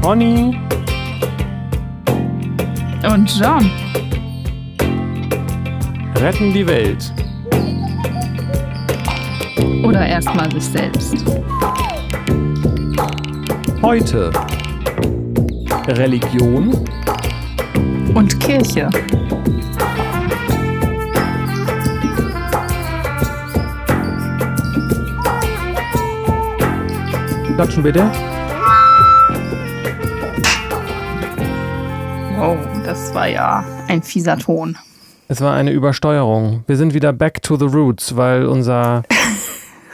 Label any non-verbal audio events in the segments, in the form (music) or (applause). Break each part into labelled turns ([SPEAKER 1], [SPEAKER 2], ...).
[SPEAKER 1] Pony
[SPEAKER 2] und John
[SPEAKER 1] retten die Welt.
[SPEAKER 2] Oder erstmal sich selbst.
[SPEAKER 1] Heute Religion
[SPEAKER 2] und Kirche.
[SPEAKER 1] Klatschen bitte.
[SPEAKER 2] Das war ja ein fieser Ton.
[SPEAKER 1] Es war eine Übersteuerung. Wir sind wieder back to the roots, weil unser.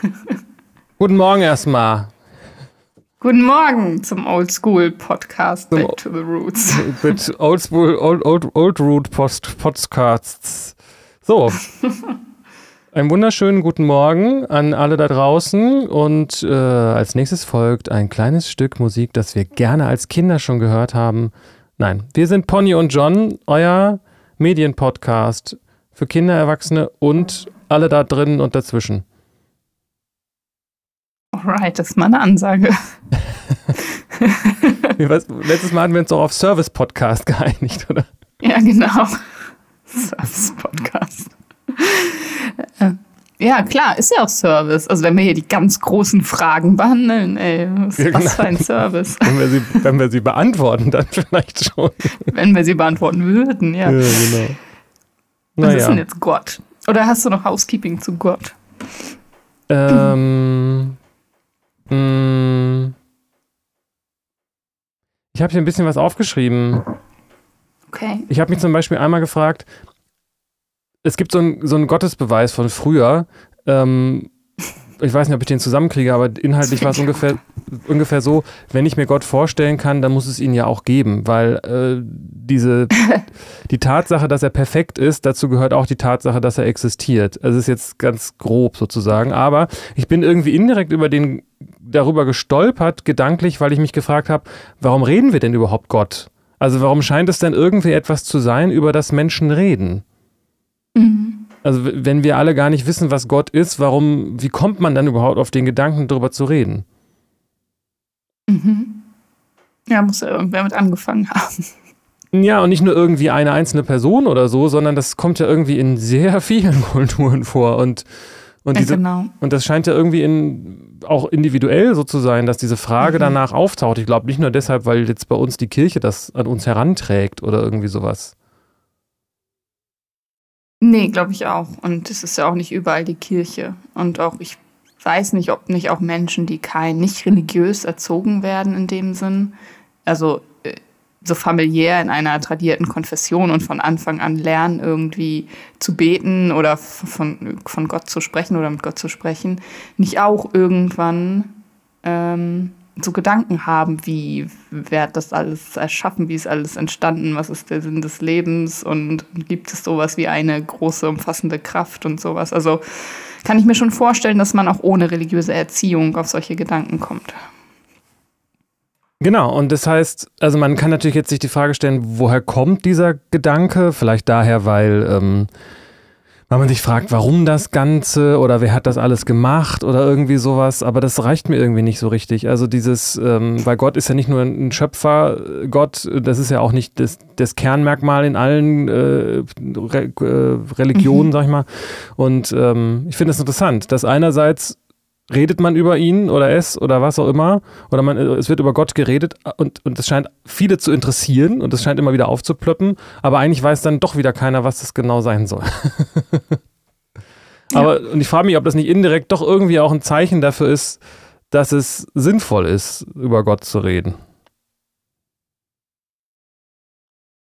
[SPEAKER 1] (laughs) Guten Morgen erstmal.
[SPEAKER 2] Guten Morgen zum Oldschool Podcast Back to the Roots. (laughs)
[SPEAKER 1] Mit Oldschool Old, Old, Old Root Post Podcasts. So. (laughs) Einen wunderschönen guten Morgen an alle da draußen und äh, als nächstes folgt ein kleines Stück Musik, das wir gerne als Kinder schon gehört haben. Nein, wir sind Pony und John, euer Medienpodcast für Kinder, Erwachsene und alle da drinnen und dazwischen.
[SPEAKER 2] Alright, das ist mal eine Ansage. (laughs)
[SPEAKER 1] Letztes Mal hatten wir uns auch auf Service-Podcast (laughs) geeinigt, oder?
[SPEAKER 2] Ja, genau. (laughs) Service-Podcast. Ja, klar, ist ja auch Service. Also wenn wir hier die ganz großen Fragen behandeln, ey, was, ja, genau. was für ein Service. (laughs)
[SPEAKER 1] Wenn wir, sie, wenn wir sie beantworten, dann (laughs) vielleicht schon.
[SPEAKER 2] Wenn wir sie beantworten würden, ja. Ja, genau. Was naja. ist denn jetzt Gott? Oder hast du noch Housekeeping zu Gott?
[SPEAKER 1] Ähm. mh, mm. ich habe hier ein bisschen was aufgeschrieben.
[SPEAKER 2] Okay.
[SPEAKER 1] Ich habe mich zum Beispiel einmal gefragt, es gibt so, ein, so einen Gottesbeweis von früher. Ähm, ich weiß nicht, ob ich den zusammenkriege, aber inhaltlich war es ungefähr, ungefähr so, wenn ich mir Gott vorstellen kann, dann muss es ihn ja auch geben, weil äh, diese, (laughs) die Tatsache, dass er perfekt ist, dazu gehört auch die Tatsache, dass er existiert. Also es ist jetzt ganz grob sozusagen, aber ich bin irgendwie indirekt über den, darüber gestolpert, gedanklich, weil ich mich gefragt habe, warum reden wir denn überhaupt Gott? Also warum scheint es denn irgendwie etwas zu sein, über das Menschen reden? Mhm. Also wenn wir alle gar nicht wissen, was Gott ist, warum, wie kommt man dann überhaupt auf den Gedanken, darüber zu reden?
[SPEAKER 2] Mhm. Ja, muss ja irgendwer mit angefangen haben.
[SPEAKER 1] Ja, und nicht nur irgendwie eine einzelne Person oder so, sondern das kommt ja irgendwie in sehr (laughs) vielen Kulturen vor. Und, und, diese, ja, genau. und das scheint ja irgendwie in, auch individuell so zu sein, dass diese Frage mhm. danach auftaucht. Ich glaube nicht nur deshalb, weil jetzt bei uns die Kirche das an uns heranträgt oder irgendwie sowas.
[SPEAKER 2] Nee, glaube ich auch. Und es ist ja auch nicht überall die Kirche. Und auch, ich weiß nicht, ob nicht auch Menschen, die kein, nicht religiös erzogen werden in dem Sinn, also äh, so familiär in einer tradierten Konfession und von Anfang an lernen, irgendwie zu beten oder von, von Gott zu sprechen oder mit Gott zu sprechen, nicht auch irgendwann ähm, so Gedanken haben, wie wer hat das alles erschaffen, wie ist alles entstanden, was ist der Sinn des Lebens und gibt es sowas wie eine große, umfassende Kraft und sowas. Also kann ich mir schon vorstellen, dass man auch ohne religiöse Erziehung auf solche Gedanken kommt.
[SPEAKER 1] Genau, und das heißt, also man kann natürlich jetzt sich die Frage stellen, woher kommt dieser Gedanke? Vielleicht daher, weil ähm, weil man sich fragt, warum das Ganze oder wer hat das alles gemacht oder irgendwie sowas, aber das reicht mir irgendwie nicht so richtig. Also dieses, ähm, weil Gott ist ja nicht nur ein Schöpfer, Gott, das ist ja auch nicht das, das Kernmerkmal in allen äh, Re äh, Religionen, mhm. sag ich mal. Und ähm, ich finde es interessant, dass einerseits redet man über ihn oder es oder was auch immer, oder man, es wird über Gott geredet und, und es scheint viele zu interessieren und es scheint immer wieder aufzuplöppen, aber eigentlich weiß dann doch wieder keiner, was das genau sein soll. aber ja. und ich frage mich, ob das nicht indirekt doch irgendwie auch ein Zeichen dafür ist, dass es sinnvoll ist, über Gott zu reden.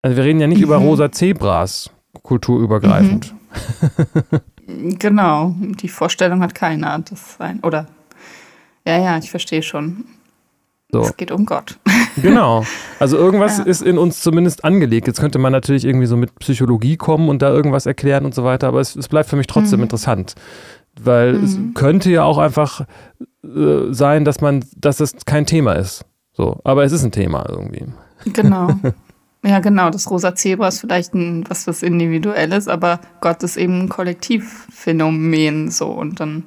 [SPEAKER 1] Also wir reden ja nicht mhm. über rosa Zebras, kulturübergreifend.
[SPEAKER 2] Mhm. (laughs) Genau, die Vorstellung hat keiner. Das sein. Oder ja, ja, ich verstehe schon. So. Es geht um Gott. (laughs)
[SPEAKER 1] Genau. Also irgendwas ja. ist in uns zumindest angelegt. Jetzt könnte man natürlich irgendwie so mit Psychologie kommen und da irgendwas erklären und so weiter, aber es, es bleibt für mich trotzdem mhm. interessant. Weil mhm. es könnte ja auch einfach äh, sein, dass man, dass es kein Thema ist. So, aber es ist ein Thema irgendwie.
[SPEAKER 2] Genau. (laughs) Ja, genau. Das rosa Zebra ist vielleicht ein, was was Individuelles, aber Gott ist eben ein Kollektivphänomen so. Und dann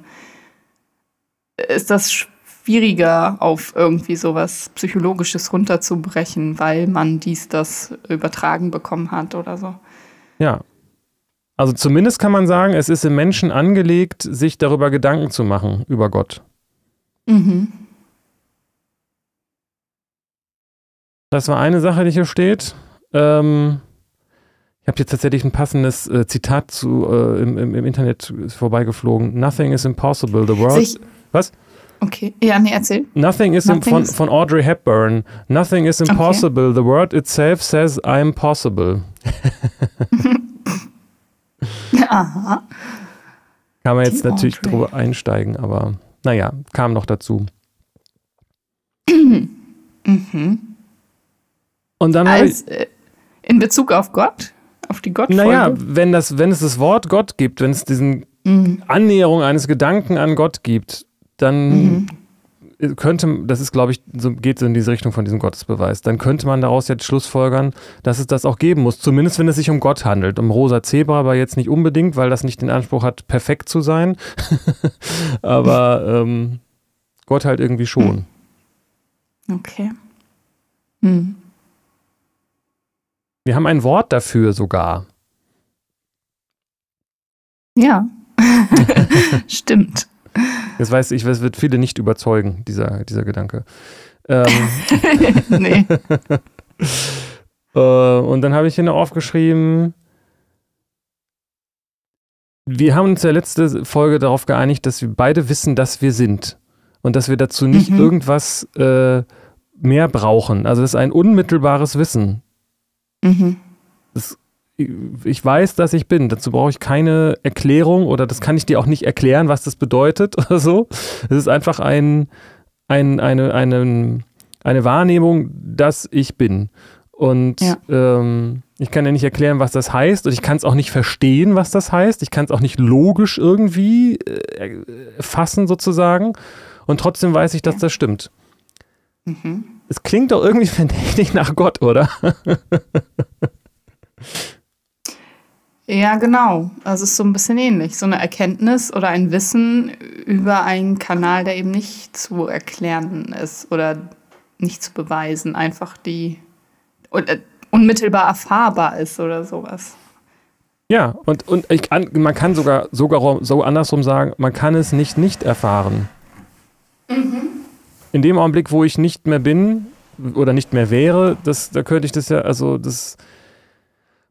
[SPEAKER 2] ist das schwieriger auf irgendwie sowas Psychologisches runterzubrechen, weil man dies, das übertragen bekommen hat oder so.
[SPEAKER 1] Ja. Also zumindest kann man sagen, es ist im Menschen angelegt, sich darüber Gedanken zu machen, über Gott. Mhm. Das war eine Sache, die hier steht. Ähm, ich habe jetzt tatsächlich ein passendes äh, Zitat zu, äh, im, im, im, Internet vorbeigeflogen. Nothing is impossible. The world.
[SPEAKER 2] Sich
[SPEAKER 1] was?
[SPEAKER 2] Okay, ja, nee, erzähl.
[SPEAKER 1] Nothing is Nothing von, von Audrey Hepburn. Nothing is impossible. Okay. The word itself says I'm possible. (laughs) Aha. Kann man jetzt Die natürlich Audrey. drüber einsteigen, aber naja, kam noch dazu. mhm. Und dann
[SPEAKER 2] Als, ich, äh, in Bezug auf Gott? Auf die Gottfolge?
[SPEAKER 1] Naja, wenn, das, wenn es das Wort Gott gibt, wenn es diesen mhm. Annäherung eines Gedanken an Gott gibt, dann mhm. könnte, das ist, glaube ich, so geht so in diese Richtung von diesem Gottesbeweis, dann könnte man daraus jetzt schlussfolgern, dass es das auch geben muss. Zumindest wenn es sich um Gott handelt. Um rosa Zebra aber jetzt nicht unbedingt, weil das nicht den Anspruch hat, perfekt zu sein. (laughs) aber ähm, Gott halt irgendwie schon.
[SPEAKER 2] Okay. Hm.
[SPEAKER 1] Wir haben ein Wort dafür sogar.
[SPEAKER 2] Ja, (laughs) stimmt.
[SPEAKER 1] Das weiß ich, es wird viele nicht überzeugen, dieser, dieser Gedanke. Ähm, (laughs) nee. (laughs) äh, und dann habe ich hier noch aufgeschrieben, wir haben uns ja letzte Folge darauf geeinigt, dass wir beide wissen, dass wir sind. Und dass wir dazu nicht mhm. irgendwas äh, mehr brauchen. Also das ist ein unmittelbares Wissen. Mhm. Das ich weiß, dass ich bin. Dazu brauche ich keine Erklärung oder das kann ich dir auch nicht erklären, was das bedeutet (laughs) oder so. Es ist einfach ein, ein, eine, eine, eine Wahrnehmung, dass ich bin. Und ja. ähm, ich kann ja nicht erklären, was das heißt und ich kann es auch nicht verstehen, was das heißt. Ich kann es auch nicht logisch irgendwie äh, fassen sozusagen. Und trotzdem weiß ich, dass ja. das stimmt. Mhm. Es klingt doch irgendwie verdächtig nach Gott, oder?
[SPEAKER 2] Ja, genau. Also es ist so ein bisschen ähnlich. So eine Erkenntnis oder ein Wissen über einen Kanal, der eben nicht zu erklären ist oder nicht zu beweisen. Einfach die äh, unmittelbar erfahrbar ist oder sowas.
[SPEAKER 1] Ja, und, und ich man kann sogar, sogar so andersrum sagen, man kann es nicht nicht erfahren. Mhm. In dem Augenblick, wo ich nicht mehr bin oder nicht mehr wäre, das, da könnte ich das ja, also das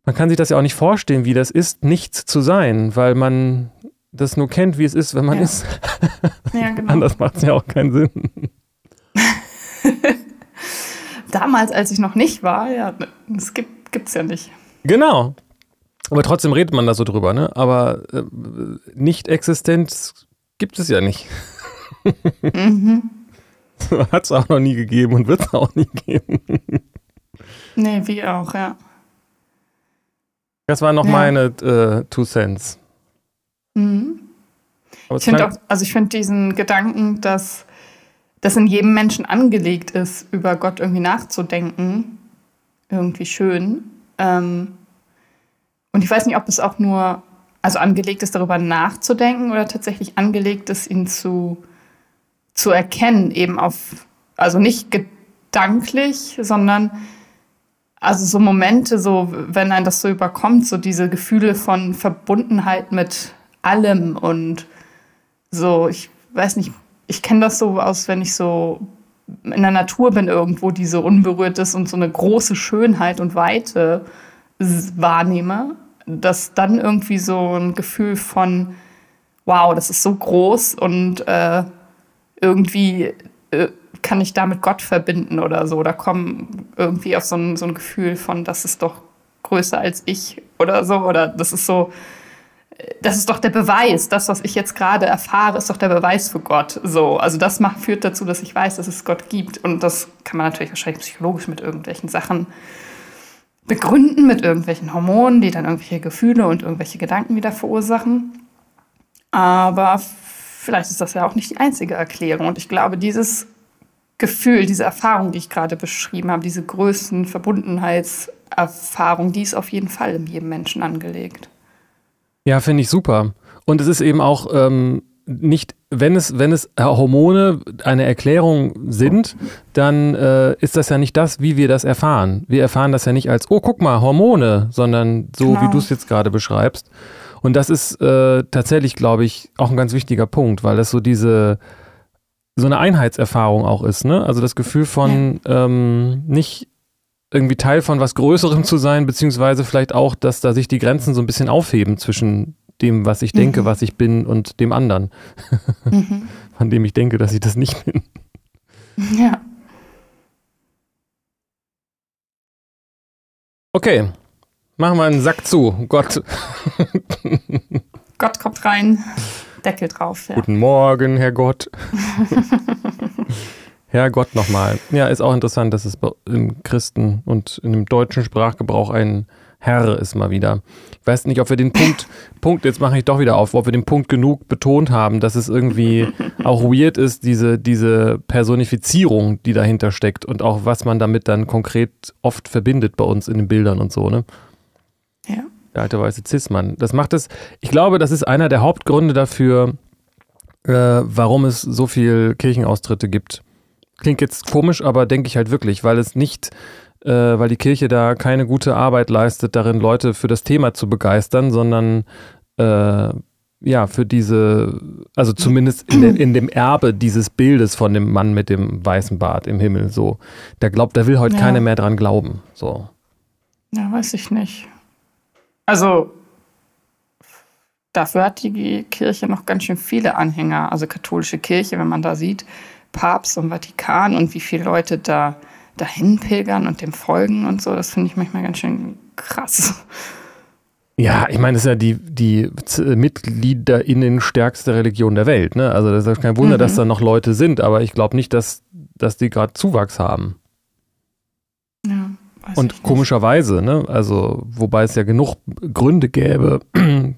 [SPEAKER 1] man kann sich das ja auch nicht vorstellen, wie das ist, nichts zu sein, weil man das nur kennt, wie es ist, wenn man ja. ist. Ja, (laughs) genau. Anders macht es ja auch keinen Sinn. (laughs)
[SPEAKER 2] Damals, als ich noch nicht war, ja, das gibt es ja nicht.
[SPEAKER 1] Genau. Aber trotzdem redet man da so drüber, ne? Aber äh, Nicht-Existenz gibt es ja nicht. mhm. (laughs) Hat es auch noch nie gegeben und wird es auch nie geben. (laughs)
[SPEAKER 2] nee, wie auch, ja.
[SPEAKER 1] Das waren noch ja. meine äh, Two Cents.
[SPEAKER 2] Mhm. Ich finde auch, also ich finde diesen Gedanken, dass das in jedem Menschen angelegt ist, über Gott irgendwie nachzudenken, irgendwie schön. Ähm, und ich weiß nicht, ob es auch nur, also angelegt ist, darüber nachzudenken oder tatsächlich angelegt ist, ihn zu, zu erkennen, eben auf, also nicht gedanklich, sondern also so Momente, so wenn ein das so überkommt, so diese Gefühle von Verbundenheit mit allem und so, ich weiß nicht, ich kenne das so aus, wenn ich so in der Natur bin irgendwo, die so unberührt ist und so eine große Schönheit und Weite wahrnehme, dass dann irgendwie so ein Gefühl von, wow, das ist so groß und äh, irgendwie äh, kann ich damit Gott verbinden oder so. Oder komme irgendwie auf so ein, so ein Gefühl von, das ist doch größer als ich oder so. Oder das ist so, das ist doch der Beweis. Das, was ich jetzt gerade erfahre, ist doch der Beweis für Gott. So, also das macht, führt dazu, dass ich weiß, dass es Gott gibt. Und das kann man natürlich wahrscheinlich psychologisch mit irgendwelchen Sachen begründen, mit irgendwelchen Hormonen, die dann irgendwelche Gefühle und irgendwelche Gedanken wieder verursachen. Aber vielleicht ist das ja auch nicht die einzige Erklärung. Und ich glaube, dieses Gefühl, diese Erfahrung, die ich gerade beschrieben habe, diese Größen, Verbundenheitserfahrung, die ist auf jeden Fall in jedem Menschen angelegt.
[SPEAKER 1] Ja, finde ich super. Und es ist eben auch ähm, nicht wenn es, wenn es Hormone eine Erklärung sind, dann äh, ist das ja nicht das, wie wir das erfahren. Wir erfahren das ja nicht als, oh, guck mal, Hormone, sondern so, genau. wie du es jetzt gerade beschreibst. Und das ist äh, tatsächlich, glaube ich, auch ein ganz wichtiger Punkt, weil das so diese, so eine Einheitserfahrung auch ist, ne? Also das Gefühl von ja. ähm, nicht irgendwie Teil von was Größerem zu sein, beziehungsweise vielleicht auch, dass da sich die Grenzen so ein bisschen aufheben zwischen dem, was ich denke, mhm. was ich bin und dem anderen, mhm. (laughs) von dem ich denke, dass ich das nicht bin.
[SPEAKER 2] Ja.
[SPEAKER 1] Okay, machen wir einen Sack zu. Gott. (laughs)
[SPEAKER 2] Gott kommt rein, Deckel drauf.
[SPEAKER 1] Ja. Guten Morgen, Herr Gott. (laughs) Herr Gott nochmal. Ja, ist auch interessant, dass es im Christen und in dem deutschen Sprachgebrauch ein Herr ist mal wieder. Ich weiß nicht, ob wir den Punkt, (laughs) Punkt, jetzt mache ich doch wieder auf, ob wir den Punkt genug betont haben, dass es irgendwie (laughs) auch weird ist, diese, diese Personifizierung, die dahinter steckt und auch was man damit dann konkret oft verbindet bei uns in den Bildern und so, ne?
[SPEAKER 2] Ja.
[SPEAKER 1] Der alte weiße Cis-Mann. Das macht es, ich glaube, das ist einer der Hauptgründe dafür, äh, warum es so viel Kirchenaustritte gibt. Klingt jetzt komisch, aber denke ich halt wirklich, weil es nicht äh, weil die Kirche da keine gute Arbeit leistet, darin Leute für das Thema zu begeistern, sondern äh, ja, für diese, also zumindest in, in, dem Erbe dieses Bildes von dem Mann mit dem weißen Bart im Himmel, so. Der glaubt, da will heute ja. keiner mehr dran glauben, so.
[SPEAKER 2] Ja, weiß ich nicht. Also, dafür hat die Kirche noch ganz schön viele Anhänger, also katholische Kirche, wenn man da sieht, Papst und Vatikan und wie viele Leute da dahin pilgern und dem folgen und so, das finde ich manchmal ganz schön krass.
[SPEAKER 1] Ja, ich meine, das ist ja die, die MitgliederInnen stärkste Religion der Welt. Ne? Also das ist kein Wunder, mhm. dass da noch Leute sind, aber ich glaube nicht, dass, dass die gerade Zuwachs haben.
[SPEAKER 2] Ja,
[SPEAKER 1] und komischerweise, ne? also wobei es ja genug Gründe gäbe, (clears throat)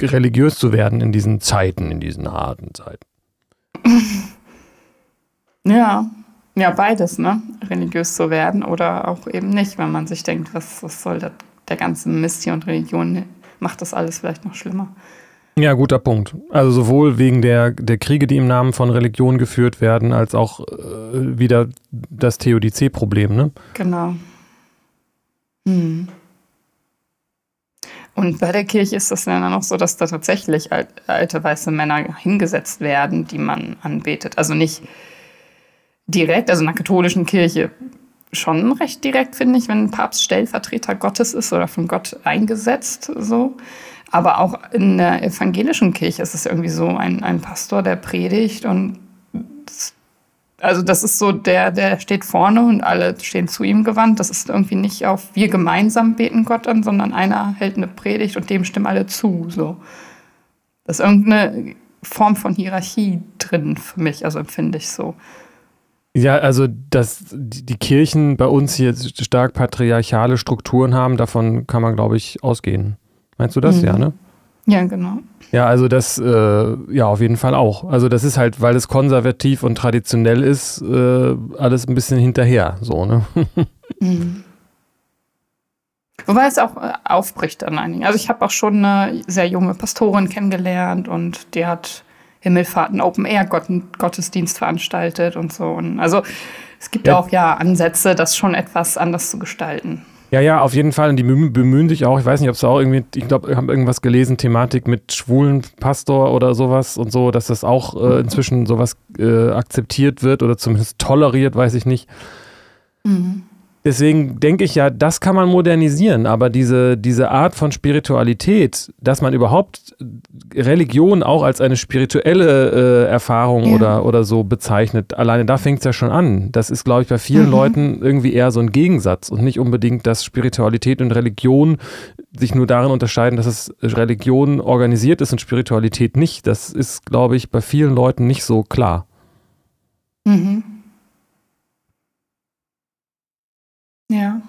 [SPEAKER 1] religiös zu werden in diesen Zeiten, in diesen harten Zeiten. (laughs)
[SPEAKER 2] Ja, ja, beides, ne? Religiös zu werden oder auch eben nicht, wenn man sich denkt, was, was soll das, der ganze Mist hier und Religion macht das alles vielleicht noch schlimmer.
[SPEAKER 1] Ja, guter Punkt. Also sowohl wegen der, der Kriege, die im Namen von Religion geführt werden, als auch äh, wieder das Theodizee-Problem, ne?
[SPEAKER 2] Genau. Hm. Und bei der Kirche ist das dann auch so, dass da tatsächlich alte weiße Männer hingesetzt werden, die man anbetet. Also nicht direkt, also in der katholischen Kirche schon recht direkt, finde ich, wenn ein Papst Stellvertreter Gottes ist oder von Gott eingesetzt, so. Aber auch in der evangelischen Kirche ist es irgendwie so ein, ein Pastor, der predigt und das, also das ist so, der, der steht vorne und alle stehen zu ihm gewandt. Das ist irgendwie nicht auf wir gemeinsam beten Gott an, sondern einer hält eine Predigt und dem stimmen alle zu, so. Das ist irgendeine Form von Hierarchie drin für mich, also empfinde ich so.
[SPEAKER 1] Ja, also dass die Kirchen bei uns hier stark patriarchale Strukturen haben, davon kann man, glaube ich, ausgehen. Meinst du das? Mhm. Ja, ne?
[SPEAKER 2] Ja, genau.
[SPEAKER 1] Ja, also das, äh, ja, auf jeden Fall auch. Also das ist halt, weil es konservativ und traditionell ist, äh, alles ein bisschen hinterher, so, ne? (laughs)
[SPEAKER 2] Mhm. Wobei es auch äh, aufbricht an einigen. Also ich habe auch schon eine sehr junge Pastorin kennengelernt und die hat Himmelfahrten Open Air Gottesdienst veranstaltet und so. Und also es gibt ja. auch ja Ansätze, das schon etwas anders zu gestalten.
[SPEAKER 1] Ja, ja, auf jeden Fall. Und die bemühen sich auch, ich weiß nicht, ob es auch irgendwie, ich glaube, ich habe irgendwas gelesen, Thematik mit schwulen Pastor oder sowas und so, dass das auch äh, inzwischen sowas äh, akzeptiert wird oder zumindest toleriert, weiß ich nicht. Mhm. Deswegen denke ich ja, das kann man modernisieren, aber diese, diese Art von Spiritualität, dass man überhaupt Religion auch als eine spirituelle äh, Erfahrung ja. oder, oder so bezeichnet, alleine da fängt es ja schon an. Das ist, glaube ich, bei vielen mhm. Leuten irgendwie eher so ein Gegensatz und nicht unbedingt, dass Spiritualität und Religion sich nur darin unterscheiden, dass es Religion organisiert ist und Spiritualität nicht. Das ist, glaube ich, bei vielen Leuten nicht so klar.
[SPEAKER 2] Mhm. Ja.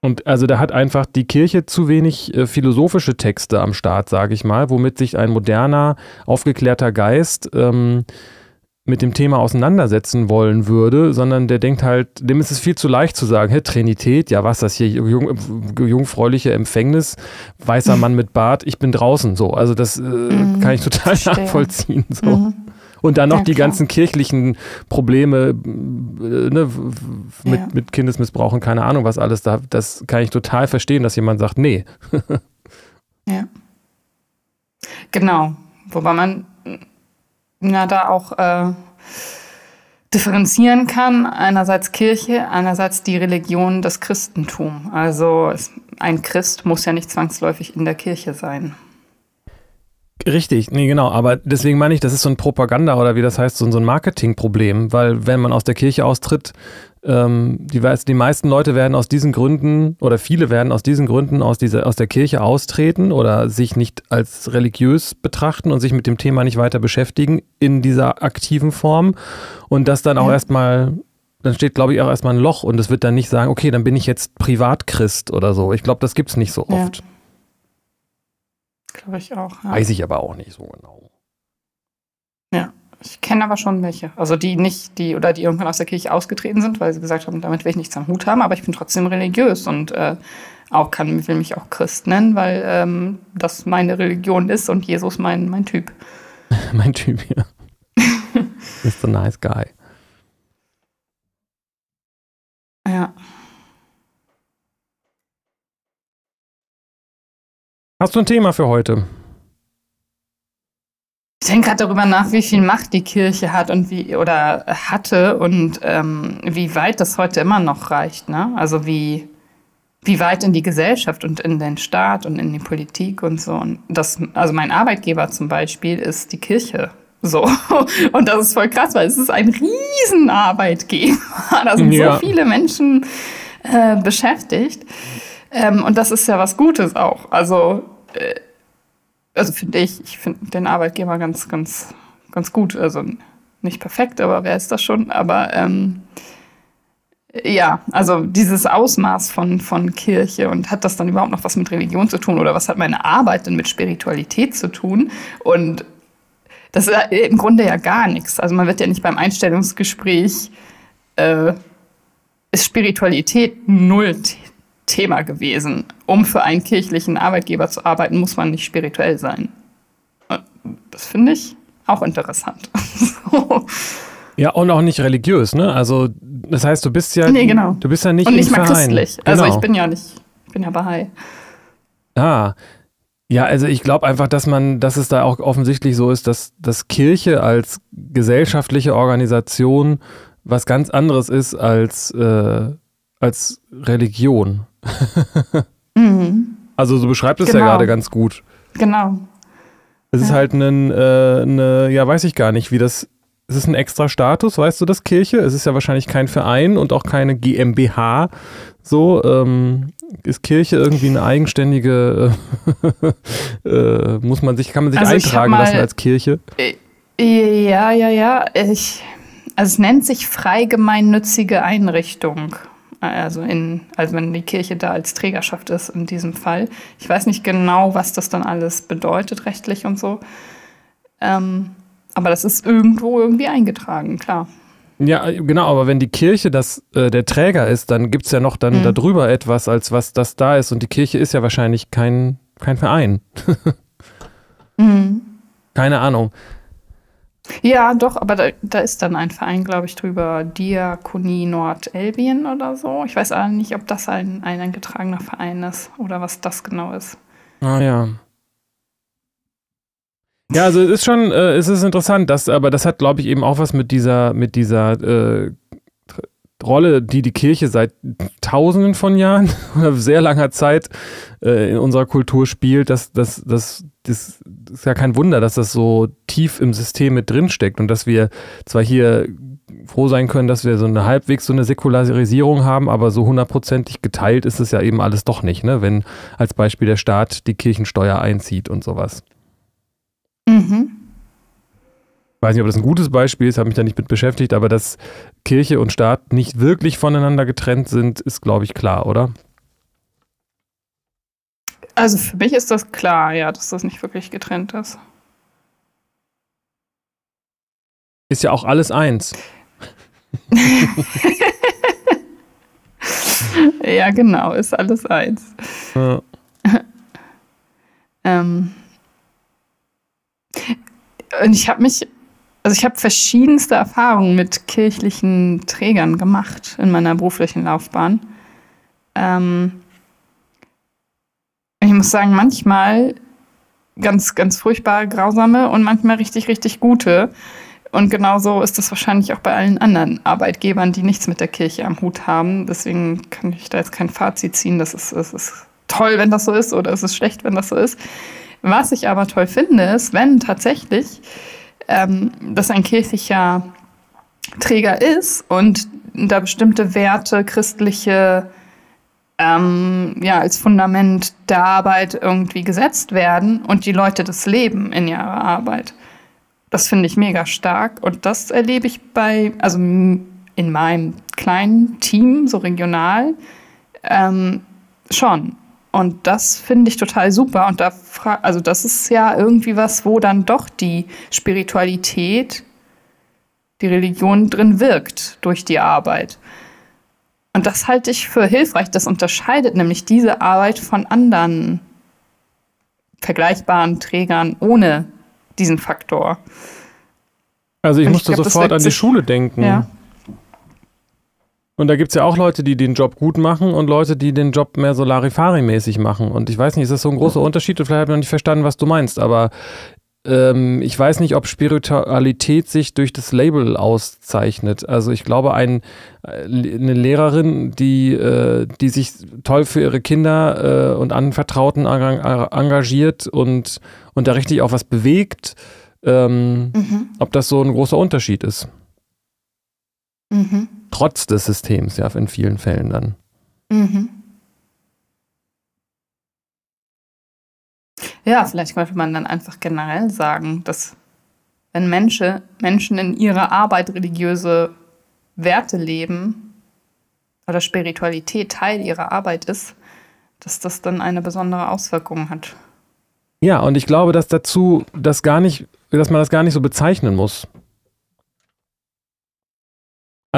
[SPEAKER 1] Und also da hat einfach die Kirche zu wenig äh, philosophische Texte am Start, sage ich mal, womit sich ein moderner, aufgeklärter Geist ähm, mit dem Thema auseinandersetzen wollen würde, sondern der denkt halt, dem ist es viel zu leicht zu sagen, hey, Trinität, ja was, das hier jung, jungfräuliche Empfängnis, weißer Mann mit Bart, ich bin draußen, so. Also das äh, mhm, kann ich total verstehe. nachvollziehen, so. Mhm. Und dann noch ja, die ganzen kirchlichen Probleme äh, ne, mit, ja. mit Kindesmissbrauch und keine Ahnung was alles, da, das kann ich total verstehen, dass jemand sagt, nee. (laughs)
[SPEAKER 2] ja. Genau. Wobei man na, da auch äh, differenzieren kann. Einerseits Kirche, einerseits die Religion, das Christentum. Also ein Christ muss ja nicht zwangsläufig in der Kirche sein.
[SPEAKER 1] Richtig, nee, genau. Aber deswegen meine ich, das ist so ein Propaganda oder wie das heißt, so, ein Marketingproblem, weil wenn man aus der Kirche austritt, ähm, die, die meisten Leute werden aus diesen Gründen oder viele werden aus diesen Gründen aus, dieser, aus der Kirche austreten oder sich nicht als religiös betrachten und sich mit dem Thema nicht weiter beschäftigen in dieser aktiven Form. Und das dann auch ja. erstmal dann steht, glaube ich, auch erstmal ein Loch und es wird dann nicht sagen, okay, dann bin ich jetzt Privatchrist oder so. Ich glaube, das gibt es nicht so oft. Ja.
[SPEAKER 2] Glaube ich auch.
[SPEAKER 1] Ja. Weiß ich aber auch nicht so genau.
[SPEAKER 2] Ja, ich kenne aber schon welche. Also die nicht, die oder die irgendwann aus der Kirche ausgetreten sind, weil sie gesagt haben, damit will ich nichts am Hut haben, aber ich bin trotzdem religiös und äh, auch kann, will mich auch Christ nennen, weil ähm, das meine Religion ist und Jesus mein, mein Typ. (laughs)
[SPEAKER 1] mein Typ, ja. (laughs) Mr. Nice Guy.
[SPEAKER 2] Ja.
[SPEAKER 1] Hast du ein Thema für heute?
[SPEAKER 2] Ich denke gerade darüber nach, wie viel Macht die Kirche hat und wie oder hatte und ähm, wie weit das heute immer noch reicht. Ne? Also wie, wie weit in die Gesellschaft und in den Staat und in die Politik und so. Und das, also mein Arbeitgeber zum Beispiel ist die Kirche. So. (laughs) Und das ist voll krass, weil es ist ein Riesenarbeitgeber. (laughs) Da sind ja. so viele Menschen äh, beschäftigt. Ähm, und das ist ja was Gutes auch. Also, äh, also finde ich, ich finde den Arbeitgeber ganz, ganz, ganz gut. Also nicht perfekt, aber wer ist das schon? Aber ähm, ja, also dieses Ausmaß von, von Kirche und hat das dann überhaupt noch was mit Religion zu tun oder was hat meine Arbeit denn mit Spiritualität zu tun? Und das ist im Grunde ja gar nichts. Also man wird ja nicht beim Einstellungsgespräch äh, ist Spiritualität null Thema gewesen. Um für einen kirchlichen Arbeitgeber zu arbeiten, muss man nicht spirituell sein. Das finde ich auch interessant. (laughs)
[SPEAKER 1] Ja, und auch nicht religiös, ne? Also, das heißt, du bist ja,
[SPEAKER 2] nee, genau.
[SPEAKER 1] du bist ja nicht
[SPEAKER 2] und nicht mal Verein. christlich. Also, genau. Also, ich bin ja nicht, ich bin ja Bahai.
[SPEAKER 1] Ah, ja, also ich glaube einfach, dass man, dass es da auch offensichtlich so ist, dass, dass Kirche als gesellschaftliche Organisation was ganz anderes ist als, äh, als Religion (laughs) mhm. Also so beschreibt es genau. ja gerade ganz gut.
[SPEAKER 2] Genau.
[SPEAKER 1] Es ja. ist halt ein, äh, eine, ja, weiß ich gar nicht, wie das, es ist ein extra Status, weißt du, das Kirche? Es ist ja wahrscheinlich kein Verein und auch keine GmbH. So, ähm, ist Kirche irgendwie eine eigenständige, äh, (laughs) äh, muss man sich, kann man sich also eintragen mal, lassen als Kirche?
[SPEAKER 2] Äh, ja, ja, ja. Ich, also es nennt sich freigemeinnützige Einrichtung also, in, also wenn die Kirche da als Trägerschaft ist in diesem Fall. Ich weiß nicht genau, was das dann alles bedeutet, rechtlich und so. Ähm, aber das ist irgendwo irgendwie eingetragen, klar.
[SPEAKER 1] Ja, genau, aber wenn die Kirche das, äh, der Träger ist, dann gibt es ja noch dann mhm. darüber etwas, als was das da ist. Und die Kirche ist ja wahrscheinlich kein, kein Verein. (laughs) mhm. Keine Ahnung.
[SPEAKER 2] Ja, doch, aber da, da ist dann ein Verein, glaube ich, drüber, Diakonie Nordelbien oder so. Ich weiß aber nicht, ob das ein, ein eingetragener Verein ist oder was das genau ist.
[SPEAKER 1] Ah ja. Ja, also es ist schon, äh, es ist interessant, dass, aber das hat, glaube ich, eben auch was mit dieser, mit dieser äh, Rolle, die die Kirche seit Tausenden von Jahren (laughs) oder sehr langer Zeit äh, in unserer Kultur spielt, dass das, das, das ist ja kein Wunder, dass das so tief im System mit drin steckt und dass wir zwar hier froh sein können, dass wir so eine halbwegs so eine Säkularisierung haben, aber so hundertprozentig geteilt ist es ja eben alles doch nicht, ne? wenn als Beispiel der Staat die Kirchensteuer einzieht und sowas. Mhm. Weiß nicht, ob das ein gutes Beispiel ist, habe mich da nicht mit beschäftigt, aber dass Kirche und Staat nicht wirklich voneinander getrennt sind, ist, glaube ich, klar, oder?
[SPEAKER 2] Also für mich ist das klar, ja, dass das nicht wirklich getrennt ist.
[SPEAKER 1] Ist ja auch alles eins. (laughs)
[SPEAKER 2] ja, genau, ist alles eins. Ja. (laughs) ähm, und ich habe mich, also ich habe verschiedenste Erfahrungen mit kirchlichen Trägern gemacht in meiner beruflichen Laufbahn. Ähm, ich muss sagen, manchmal ganz, ganz furchtbar grausame und manchmal richtig, richtig gute. Und genauso ist das wahrscheinlich auch bei allen anderen Arbeitgebern, die nichts mit der Kirche am Hut haben. Deswegen kann ich da jetzt kein Fazit ziehen, das ist, das ist toll, wenn das so ist, oder es ist schlecht, wenn das so ist. Was ich aber toll finde, ist, wenn tatsächlich ähm, das ein kirchlicher Träger ist und da bestimmte Werte, christliche ähm, ja, als Fundament der Arbeit irgendwie gesetzt werden und die Leute das leben in ihrer Arbeit. Das finde ich mega stark und das erlebe ich bei, also in meinem kleinen Team, so regional, ähm, schon. Und das finde ich total super. Und da also das ist ja irgendwie was, wo dann doch die Spiritualität, die Religion drin wirkt durch die Arbeit. Und das halte ich für hilfreich. Das unterscheidet nämlich diese Arbeit von anderen vergleichbaren Trägern ohne diesen Faktor.
[SPEAKER 1] Also ich Und musste ich glaub, sofort an die Schule denken. Ja. Und da gibt es ja auch Leute, die den Job gut machen und Leute, die den Job mehr so Larifari-mäßig machen. Und ich weiß nicht, ist das so ein großer Unterschied? Und vielleicht habe ich noch nicht verstanden, was du meinst, aber ähm, ich weiß nicht, ob Spiritualität sich durch das Label auszeichnet. Also ich glaube, ein, äh, eine Lehrerin, die, äh, die sich toll für ihre Kinder äh, und Anvertrauten engagiert und, und da richtig auch was bewegt, ähm, mhm. ob das so ein großer Unterschied ist. Mhm. Trotz des Systems, ja, in vielen Fällen dann. Mhm.
[SPEAKER 2] Ja, vielleicht könnte man dann einfach generell sagen, dass wenn Menschen, Menschen in ihrer Arbeit religiöse Werte leben oder Spiritualität Teil ihrer Arbeit ist, dass das dann eine besondere Auswirkung hat.
[SPEAKER 1] Ja, und ich glaube, dass dazu das gar nicht, dass man das gar nicht so bezeichnen muss.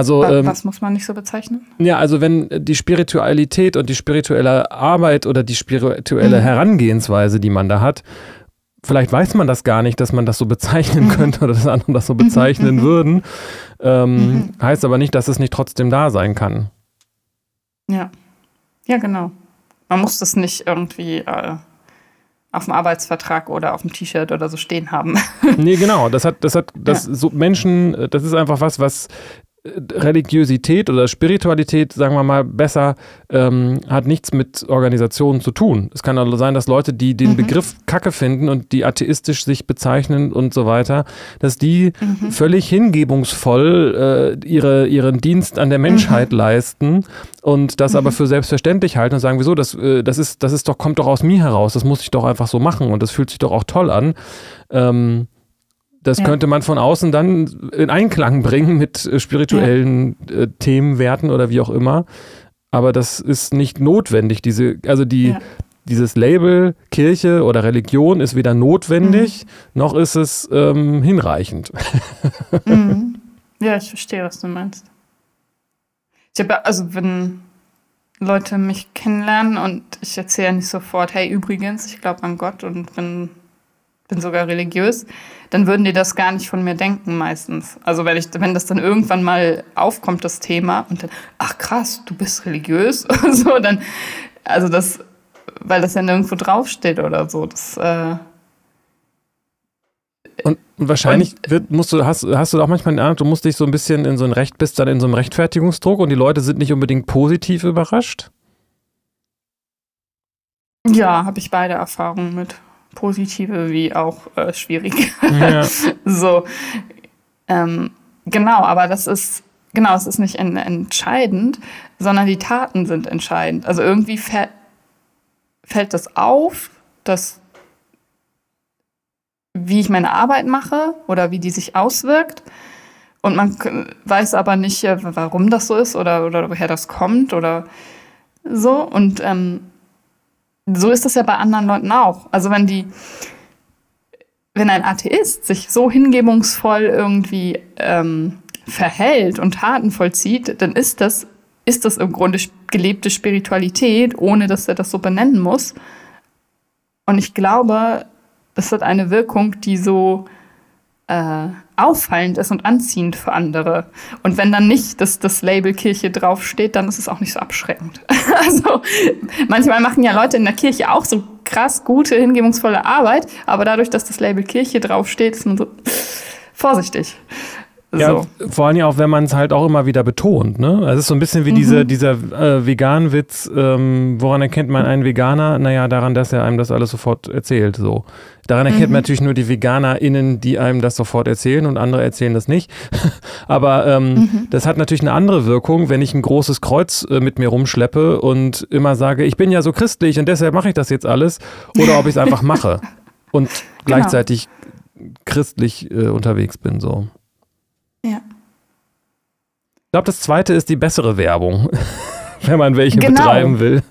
[SPEAKER 2] Also, was, ähm, was muss man nicht so bezeichnen?
[SPEAKER 1] Ja, also wenn die Spiritualität und die spirituelle Arbeit oder die spirituelle mhm. Herangehensweise, die man da hat, vielleicht weiß man das gar nicht, dass man das so bezeichnen mhm. könnte oder dass andere das so bezeichnen mhm. würden. Ähm, mhm. heißt aber nicht, dass es nicht trotzdem da sein kann.
[SPEAKER 2] Ja. Ja, genau. Man muss das nicht irgendwie äh, auf dem Arbeitsvertrag oder auf dem T-Shirt oder so stehen haben.
[SPEAKER 1] nee, genau. Das hat, das hat, (laughs) das ja. so Menschen, das ist einfach was, was Religiosität oder Spiritualität, sagen wir mal besser, ähm, hat nichts mit Organisationen zu tun. Es kann also sein, dass Leute, die den mhm. Begriff Kacke finden und die atheistisch sich bezeichnen und so weiter, dass die mhm. völlig hingebungsvoll äh, ihre, ihren Dienst an der Menschheit mhm. leisten und das aber mhm. für selbstverständlich halten und sagen, wieso, das, äh, das, ist, das ist doch, kommt doch aus mir heraus, das muss ich doch einfach so machen und das fühlt sich doch auch toll an. Ähm, das ja. könnte man von außen dann in Einklang bringen mit äh, spirituellen ja. äh, Themenwerten oder wie auch immer. Aber das ist nicht notwendig. Diese, also die, ja. dieses Label Kirche oder Religion ist weder notwendig, mhm. noch ist es ähm, hinreichend. (laughs)
[SPEAKER 2] Mhm. Ja, ich verstehe, was du meinst. Ich habe also wenn Leute mich kennenlernen und ich erzähle nicht sofort, hey, übrigens, ich glaube an Gott und bin bin sogar religiös, dann würden die das gar nicht von mir denken meistens. Also wenn, ich, wenn das dann irgendwann mal aufkommt, das Thema, und dann, ach krass, du bist religiös (laughs) und so, dann, also das, weil das ja nirgendwo draufsteht oder so, das, äh,
[SPEAKER 1] und wahrscheinlich wird, musst du, hast, hast du auch manchmal den Eindruck, du musst dich so ein bisschen in so ein Recht, bist dann in so einem Rechtfertigungsdruck und die Leute sind nicht unbedingt positiv überrascht?
[SPEAKER 2] Ja, habe ich beide Erfahrungen mit positive wie auch äh, schwierige. Ja. (laughs) so, ähm, genau, aber das ist, genau, es ist nicht en entscheidend, sondern die Taten sind entscheidend. Also irgendwie fällt das auf, dass wie ich meine Arbeit mache oder wie die sich auswirkt. Und man weiß aber nicht, äh, warum das so ist oder, oder woher das kommt oder so. Und ähm, so ist das ja bei anderen Leuten auch. Also wenn die, wenn ein Atheist sich so hingebungsvoll irgendwie ähm, verhält und Taten vollzieht, dann ist das, ist das im Grunde gelebte Spiritualität, ohne dass er das so benennen muss. Und ich glaube, das hat eine Wirkung, die so äh, auffallend ist und anziehend für andere. Und wenn dann nicht das, das Label Kirche draufsteht, dann ist es auch nicht so abschreckend. (laughs) also manchmal machen ja Leute in der Kirche auch so krass gute, hingebungsvolle Arbeit, aber dadurch, dass das Label Kirche draufsteht, ist man so vorsichtig.
[SPEAKER 1] Ja, vor allem auch, wenn man es halt auch immer wieder betont. Ne? Also es ist so ein bisschen wie mhm. diese, dieser äh, Vegan-Witz, ähm, woran erkennt man einen Veganer? Naja, daran, dass er einem das alles sofort erzählt. So. Daran erkennt mhm. man natürlich nur die VeganerInnen, die einem das sofort erzählen und andere erzählen das nicht. (laughs) Aber ähm, mhm. das hat natürlich eine andere Wirkung, wenn ich ein großes Kreuz äh, mit mir rumschleppe und immer sage, ich bin ja so christlich und deshalb mache ich das jetzt alles. Oder ob ich es einfach mache (laughs) und genau. gleichzeitig christlich äh, unterwegs bin. So.
[SPEAKER 2] Ja.
[SPEAKER 1] Ich glaube, das zweite ist die bessere Werbung, (laughs) wenn man welche genau. betreiben will.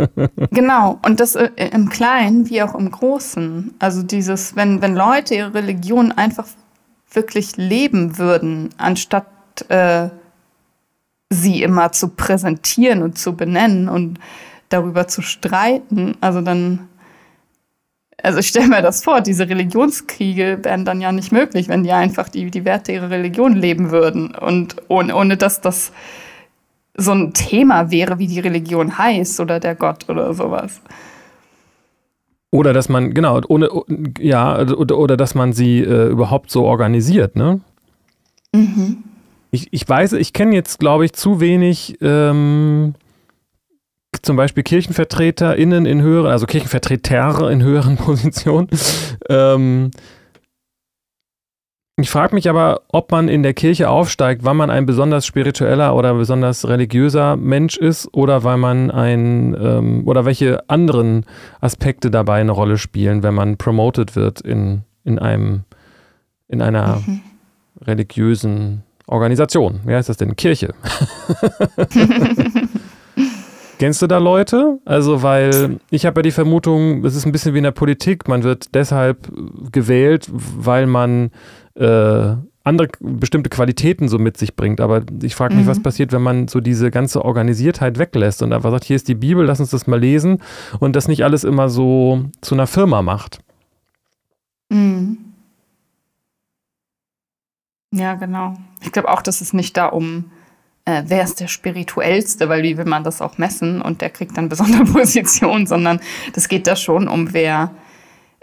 [SPEAKER 1] (laughs)
[SPEAKER 2] genau, und das äh, im Kleinen wie auch im Großen. Also dieses, wenn, wenn Leute ihre Religion einfach wirklich leben würden, anstatt äh, sie immer zu präsentieren und zu benennen und darüber zu streiten, also dann also ich stelle mir das vor, diese Religionskriege wären dann ja nicht möglich, wenn die einfach die, die Werte ihrer Religion leben würden. Und ohne, ohne dass das so ein Thema wäre, wie die Religion heißt oder der Gott oder sowas.
[SPEAKER 1] Oder dass man, genau, ohne, ja, oder, oder dass man sie äh, überhaupt so organisiert, ne? Mhm. Ich, ich weiß, ich kenne jetzt, glaube ich, zu wenig ähm, zum Beispiel KirchenvertreterInnen in höheren, also Kirchenvertreter in höheren (laughs) Positionen. Ähm, ich frage mich aber, ob man in der Kirche aufsteigt, weil man ein besonders spiritueller oder besonders religiöser Mensch ist oder weil man ein ähm, oder welche anderen Aspekte dabei eine Rolle spielen, wenn man promoted wird in, in einem in einer mhm. religiösen Organisation. Wie heißt das denn? Kirche. (laughs) (laughs) Kennst du da Leute? Also, weil ich habe ja die Vermutung, es ist ein bisschen wie in der Politik. Man wird deshalb gewählt, weil man äh, andere bestimmte Qualitäten so mit sich bringt. Aber ich frage mich, mhm. was passiert, wenn man so diese ganze Organisiertheit weglässt und einfach sagt, hier ist die Bibel, lass uns das mal lesen und das nicht alles immer so zu einer Firma macht.
[SPEAKER 2] Mhm. Ja, genau. Ich glaube auch, dass es nicht da um äh, wer ist der spirituellste, weil wie will man das auch messen und der kriegt dann besondere (laughs) Position, sondern das geht da schon um, wer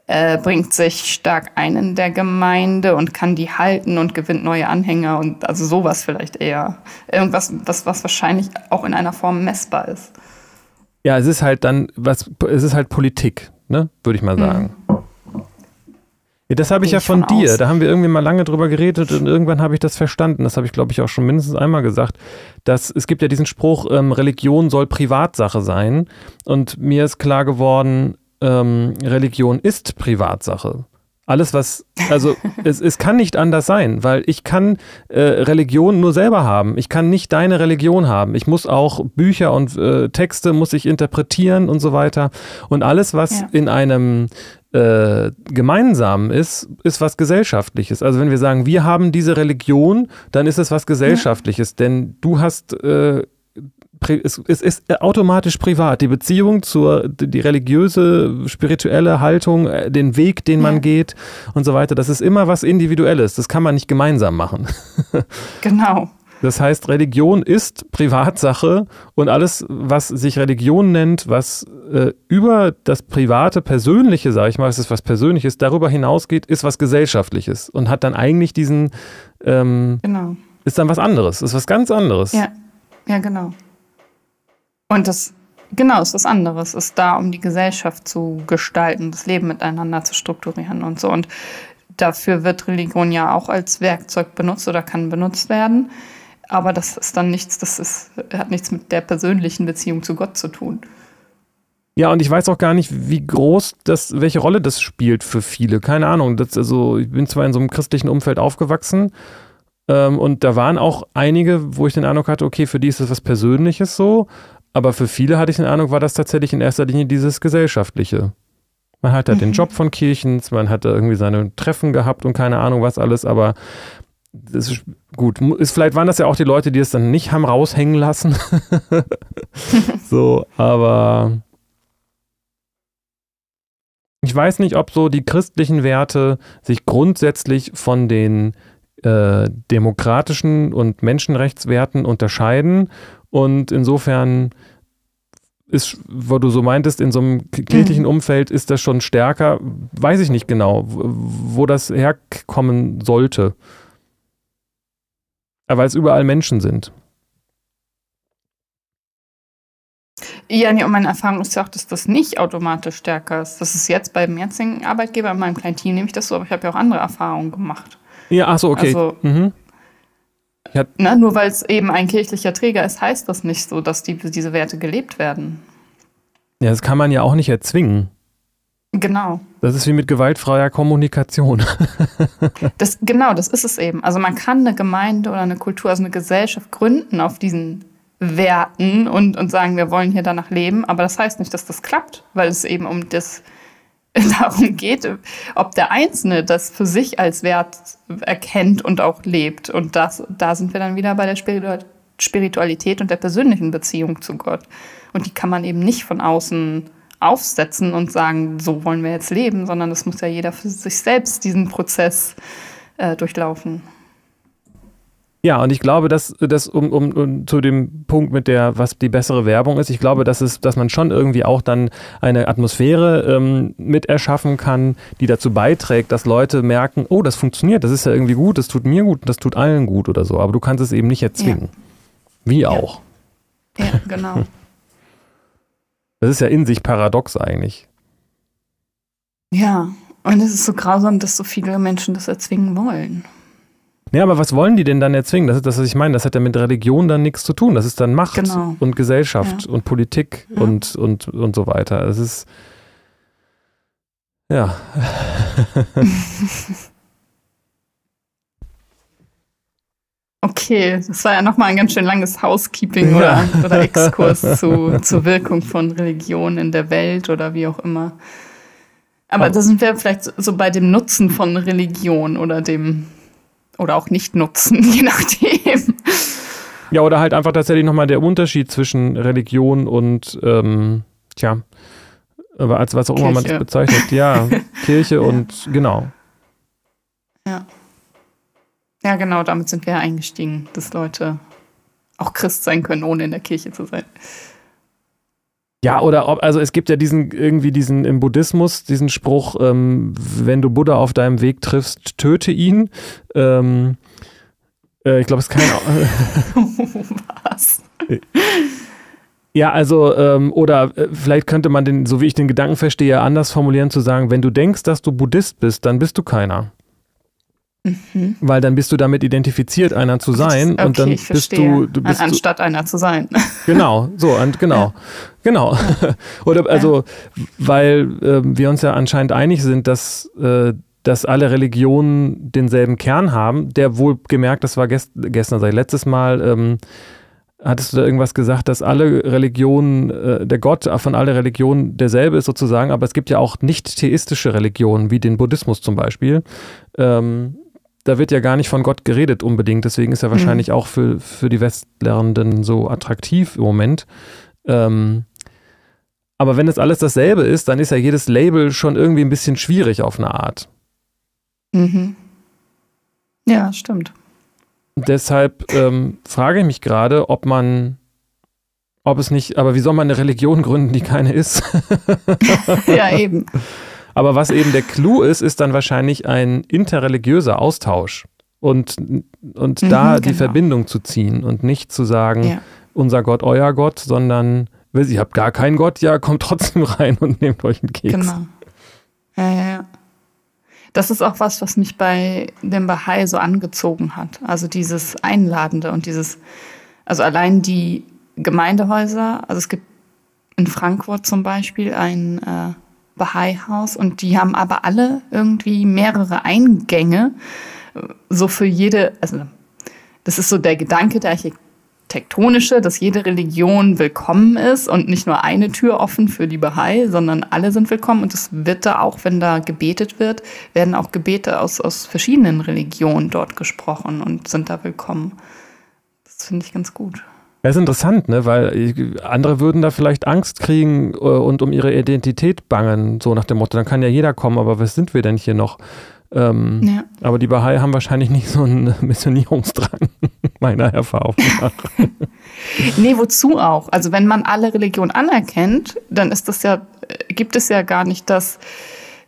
[SPEAKER 2] äh, bringt sich stark ein in der Gemeinde und kann die halten und gewinnt neue Anhänger und also sowas vielleicht eher. Irgendwas, was, was wahrscheinlich auch in einer Form messbar ist.
[SPEAKER 1] Ja, es ist halt dann, was, es ist halt Politik, ne, würde ich mal mhm. sagen. Mhm. Ja, das habe ich ja von, von dir. Aus. Da haben wir irgendwie mal lange drüber geredet und irgendwann habe ich das verstanden. Das habe ich, glaube ich, auch schon mindestens einmal gesagt. Dass es gibt ja diesen Spruch, ähm, Religion soll Privatsache sein. Und mir ist klar geworden, ähm, Religion ist Privatsache. Alles, was, also (laughs) es, es kann nicht anders sein, weil ich kann äh, Religion nur selber haben. Ich kann nicht deine Religion haben. Ich muss auch Bücher und äh, Texte muss ich interpretieren und so weiter. Und alles, was ja. in einem äh, gemeinsam ist, ist was Gesellschaftliches. Also wenn wir sagen, wir haben diese Religion, dann ist es was Gesellschaftliches, ja. denn du hast äh, es, es ist automatisch privat. Die Beziehung zur, die religiöse, spirituelle Haltung, äh, den Weg, den man ja. geht und so weiter, das ist immer was Individuelles. Das kann man nicht gemeinsam machen. (laughs)
[SPEAKER 2] Genau.
[SPEAKER 1] Das heißt, Religion ist Privatsache und alles, was sich Religion nennt, was äh, über das private, persönliche, sage ich mal, es ist was Persönliches, darüber hinausgeht, ist was Gesellschaftliches und hat dann eigentlich diesen, ähm, genau. ist dann was anderes, ist was ganz anderes.
[SPEAKER 2] Ja, ja, genau. Und das, genau, ist was anderes, ist da, um die Gesellschaft zu gestalten, das Leben miteinander zu strukturieren und so. Und dafür wird Religion ja auch als Werkzeug benutzt oder kann benutzt werden. Aber das ist dann nichts, das ist, hat nichts mit der persönlichen Beziehung zu Gott zu tun.
[SPEAKER 1] Ja, und ich weiß auch gar nicht, wie groß das, welche Rolle das spielt für viele. Keine Ahnung. Das, also, ich bin zwar in so einem christlichen Umfeld aufgewachsen ähm, und da waren auch einige, wo ich den Eindruck hatte, okay, für die ist das was Persönliches so, aber für viele hatte ich den Eindruck, war das tatsächlich in erster Linie dieses Gesellschaftliche. Man hat halt mhm. den Job von Kirchens, man hat da irgendwie seine Treffen gehabt und keine Ahnung was alles, aber das ist gut. Ist, vielleicht waren das ja auch die Leute, die es dann nicht haben raushängen lassen. (laughs) so, aber ich weiß nicht, ob so die christlichen Werte sich grundsätzlich von den äh, demokratischen und Menschenrechtswerten unterscheiden und insofern ist, wo du so meintest, in so einem kirchlichen mhm. Umfeld ist das schon stärker. Weiß ich nicht genau, wo das herkommen sollte. Weil es überall Menschen sind.
[SPEAKER 2] Ja, nee, und meine Erfahrung ist ja auch, dass das nicht automatisch stärker ist. Das ist jetzt beim jetzigen Arbeitgeber, in meinem kleinen Team nehme ich das so, aber ich habe ja auch andere Erfahrungen gemacht.
[SPEAKER 1] Ja, ach so, okay. Also, mhm.
[SPEAKER 2] Na, nur weil es eben ein kirchlicher Träger ist, heißt das nicht so, dass die, diese Werte gelebt werden.
[SPEAKER 1] Ja, das kann man ja auch nicht erzwingen.
[SPEAKER 2] Genau.
[SPEAKER 1] Das ist wie mit gewaltfreier Kommunikation. (laughs)
[SPEAKER 2] das, genau, das ist es eben. Also man kann eine Gemeinde oder eine Kultur, also eine Gesellschaft gründen auf diesen Werten und, und sagen, wir wollen hier danach leben, aber das heißt nicht, dass das klappt, weil es eben um das (laughs) darum geht, ob der Einzelne das für sich als Wert erkennt und auch lebt. Und das, da sind wir dann wieder bei der Spiritualität und der persönlichen Beziehung zu Gott. Und die kann man eben nicht von außen aufsetzen und sagen, so wollen wir jetzt leben, sondern das muss ja jeder für sich selbst diesen Prozess äh, durchlaufen.
[SPEAKER 1] Ja, und ich glaube, dass, dass um, um, um, zu dem Punkt mit der, was die bessere Werbung ist, ich glaube, dass, es, dass man schon irgendwie auch dann eine Atmosphäre ähm, mit erschaffen kann, die dazu beiträgt, dass Leute merken, oh, das funktioniert, das ist ja irgendwie gut, das tut mir gut, das tut allen gut oder so. Aber du kannst es eben nicht erzwingen. Ja. Wie auch.
[SPEAKER 2] Ja, genau. (laughs)
[SPEAKER 1] Das ist ja in sich paradox eigentlich.
[SPEAKER 2] Ja, und es ist so grausam, dass so viele Menschen das erzwingen wollen.
[SPEAKER 1] Ja, aber was wollen die denn dann erzwingen? Das ist das, was ich meine. Das hat ja mit Religion dann nichts zu tun. Das ist dann Macht genau. und Gesellschaft ja. und Politik ja. und, und, und so weiter. Es ist. Ja. (laughs) (laughs)
[SPEAKER 2] Okay, das war ja nochmal ein ganz schön langes Housekeeping oder, ja. oder Exkurs zu, zur Wirkung von Religion in der Welt oder wie auch immer. Aber da sind wir vielleicht so bei dem Nutzen von Religion oder dem oder auch nicht nutzen, (laughs) je nachdem.
[SPEAKER 1] Ja, oder halt einfach tatsächlich nochmal der Unterschied zwischen Religion und, ähm, tja, als was auch immer man das bezeichnet. Ja, (laughs) Kirche ja. und genau.
[SPEAKER 2] Ja. Ja, genau, damit sind wir ja eingestiegen, dass Leute auch Christ sein können, ohne in der Kirche zu sein.
[SPEAKER 1] Ja, oder ob, also es gibt ja diesen, irgendwie diesen im Buddhismus, diesen Spruch, ähm, wenn du Buddha auf deinem Weg triffst, töte ihn. Ähm, äh, ich glaube, es ist kein. (laughs) (laughs) Was? Ja, also, ähm, oder äh, vielleicht könnte man den, so wie ich den Gedanken verstehe, anders formulieren, zu sagen, wenn du denkst, dass du Buddhist bist, dann bist du keiner. Mhm. Weil dann bist du damit identifiziert, einer zu sein. Okay, und dann bist verstehe. du, du bist
[SPEAKER 2] Anstatt einer zu sein. (laughs)
[SPEAKER 1] Genau, so, und genau. Ja. Genau. Ja. (laughs) Oder also, ja. weil äh, wir uns ja anscheinend einig sind, dass, äh, dass alle Religionen denselben Kern haben, der wohl gemerkt, das war gest gestern, seit letztes Mal, ähm, hattest du da irgendwas gesagt, dass alle Religionen, äh, der Gott von allen Religionen derselbe ist sozusagen, aber es gibt ja auch nicht theistische Religionen, wie den Buddhismus zum Beispiel. Ähm, da wird ja gar nicht von Gott geredet unbedingt. Deswegen ist er wahrscheinlich mhm. auch für, für die Westlernenden so attraktiv im Moment. Ähm, aber wenn es alles dasselbe ist, dann ist ja jedes Label schon irgendwie ein bisschen schwierig auf eine Art.
[SPEAKER 2] Mhm. Ja, stimmt.
[SPEAKER 1] Deshalb ähm, frage ich mich gerade, ob man, ob es nicht, aber wie soll man eine Religion gründen, die keine ist? (laughs)
[SPEAKER 2] ja, eben.
[SPEAKER 1] Aber was eben der Clou ist, ist dann wahrscheinlich ein interreligiöser Austausch und, und mhm, da die genau. Verbindung zu ziehen und nicht zu sagen, ja. unser Gott, euer Gott, sondern ihr habt gar keinen Gott, ja, kommt trotzdem (laughs) rein und nehmt euch einen Keks.
[SPEAKER 2] Genau. Ja, ja, ja. Das ist auch was, was mich bei dem Bahai so angezogen hat. Also dieses Einladende und dieses, also allein die Gemeindehäuser, also es gibt in Frankfurt zum Beispiel ein äh, Bahai-Haus und die haben aber alle irgendwie mehrere Eingänge, so für jede, also das ist so der Gedanke der tektonische, dass jede Religion willkommen ist und nicht nur eine Tür offen für die Bahai, sondern alle sind willkommen. Und es wird da auch, wenn da gebetet wird, werden auch Gebete aus, aus verschiedenen Religionen dort gesprochen und sind da willkommen. Das finde ich ganz gut.
[SPEAKER 1] Das ist interessant, ne? weil andere würden da vielleicht Angst kriegen äh, und um ihre Identität bangen, so nach dem Motto, dann kann ja jeder kommen, aber was sind wir denn hier noch? Ähm, ja. Aber die Bahai haben wahrscheinlich nicht so einen (laughs) Missionierungsdrang, (laughs) meiner Erfahrung nach. (laughs)
[SPEAKER 2] nee, wozu auch? Also wenn man alle Religionen anerkennt, dann ist das ja, äh, gibt es ja gar nicht das,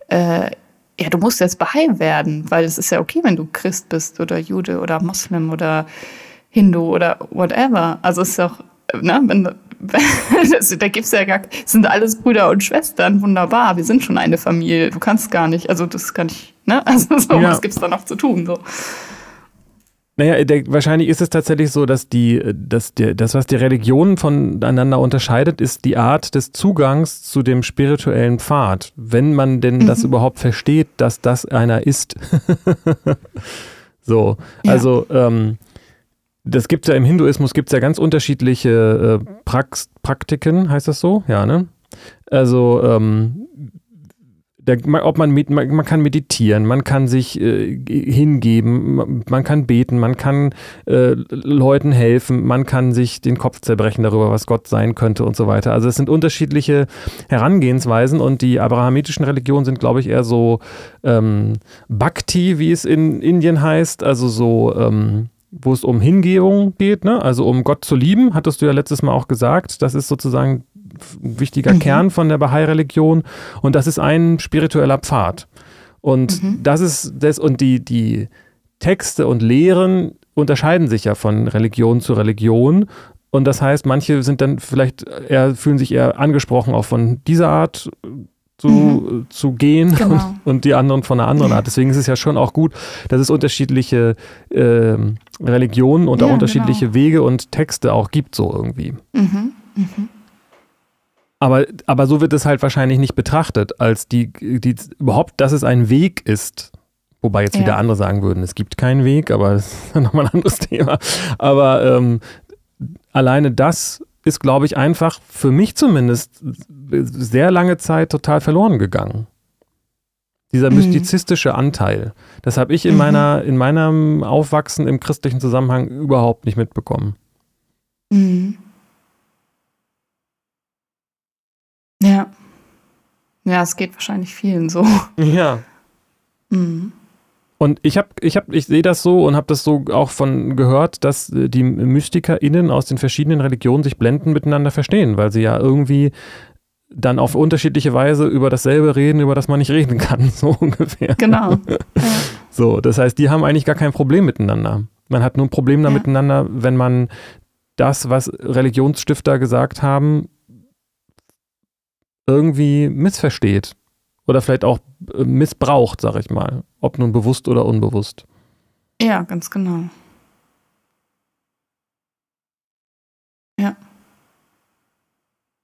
[SPEAKER 2] äh, ja, du musst jetzt Bahai werden, weil es ist ja okay, wenn du Christ bist oder Jude oder Moslem oder Hindu oder whatever. Also es ist doch, ne, wenn, (laughs) das, da gibt's ja gar, sind alles Brüder und Schwestern, wunderbar, wir sind schon eine Familie, du kannst gar nicht, also das kann ich, ne, (laughs) also so, ja. was gibt's da noch zu tun, so.
[SPEAKER 1] Naja, der, wahrscheinlich ist es tatsächlich so, dass die, dass der, das, was die Religionen voneinander unterscheidet, ist die Art des Zugangs zu dem spirituellen Pfad. Wenn man denn mhm. das überhaupt versteht, dass das einer ist. (laughs) so, ja. also ähm, das gibt es ja im Hinduismus, gibt es ja ganz unterschiedliche äh, Prax Praktiken, heißt das so? Ja, ne? Also, ähm, der, ob man, mit, man, man, kann meditieren, man kann sich äh, hingeben, man, man, kann beten, man kann äh, Leuten helfen, man kann sich den Kopf zerbrechen darüber, was Gott sein könnte und so weiter. Also es sind unterschiedliche Herangehensweisen und die abrahamitischen Religionen sind, glaube ich, eher so ähm, Bhakti, wie es in Indien heißt, also so ähm, wo es um Hingebung geht, ne? also um Gott zu lieben, hattest du ja letztes Mal auch gesagt. Das ist sozusagen ein wichtiger mhm. Kern von der Bahai-Religion und das ist ein spiritueller Pfad. Und mhm. das ist das, und die, die Texte und Lehren unterscheiden sich ja von Religion zu Religion. Und das heißt, manche sind dann vielleicht eher, fühlen sich eher angesprochen auch von dieser Art zu, mhm. zu gehen (laughs) genau. und, und, die anderen von einer anderen Art. Deswegen ist es ja schon auch gut, dass es unterschiedliche äh, Religionen und ja, auch unterschiedliche genau. Wege und Texte auch gibt, so irgendwie. Mhm. Mhm. Aber, aber so wird es halt wahrscheinlich nicht betrachtet, als die, die überhaupt, dass es ein Weg ist. Wobei jetzt ja. wieder andere sagen würden, es gibt keinen Weg, aber (laughs) das ist nochmal ein anderes Thema. Aber ähm, alleine das ist, glaube ich, einfach für mich zumindest sehr lange Zeit total verloren gegangen. Dieser mhm. mystizistische Anteil. Das habe ich in, mhm. meiner, in meinem Aufwachsen im christlichen Zusammenhang überhaupt nicht mitbekommen.
[SPEAKER 2] Mhm. Ja. Ja, es geht wahrscheinlich vielen so.
[SPEAKER 1] Ja. Mhm. Und ich habe, ich habe, ich sehe das so und habe das so auch von gehört, dass äh, die MystikerInnen aus den verschiedenen Religionen sich blenden miteinander verstehen, weil sie ja irgendwie dann auf unterschiedliche Weise über dasselbe reden, über das man nicht reden kann, (laughs) so ungefähr.
[SPEAKER 2] Genau. Ja. (laughs)
[SPEAKER 1] So, das heißt, die haben eigentlich gar kein Problem miteinander. Man hat nur ein Problem da ja. miteinander, wenn man das, was Religionsstifter gesagt haben, irgendwie missversteht oder vielleicht auch äh, missbraucht, sag ich mal. Ob nun bewusst oder unbewusst.
[SPEAKER 2] Ja, ganz genau. Ja.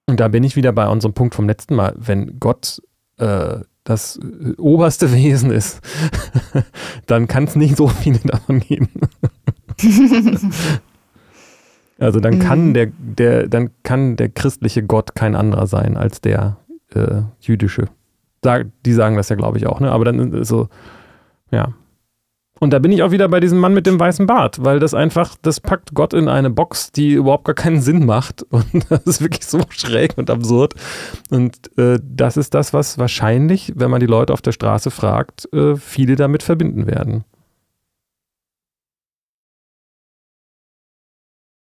[SPEAKER 1] Und da bin ich wieder bei unserem Punkt vom letzten Mal. Wenn Gott äh, das oberste (laughs) Wesen ist, (laughs) dann kann es nicht so viele davon geben. (laughs) also dann kann mhm. der, der, dann kann der christliche Gott kein anderer sein als der äh, jüdische die sagen das ja, glaube ich, auch, ne? Aber dann so, ja. Und da bin ich auch wieder bei diesem Mann mit dem weißen Bart, weil das einfach, das packt Gott in eine Box, die überhaupt gar keinen Sinn macht. (laughs) Und das ist wirklich so schräg und absurd. Und äh, das ist das, was wahrscheinlich, wenn man die Leute auf der Straße fragt, äh, viele damit verbinden werden.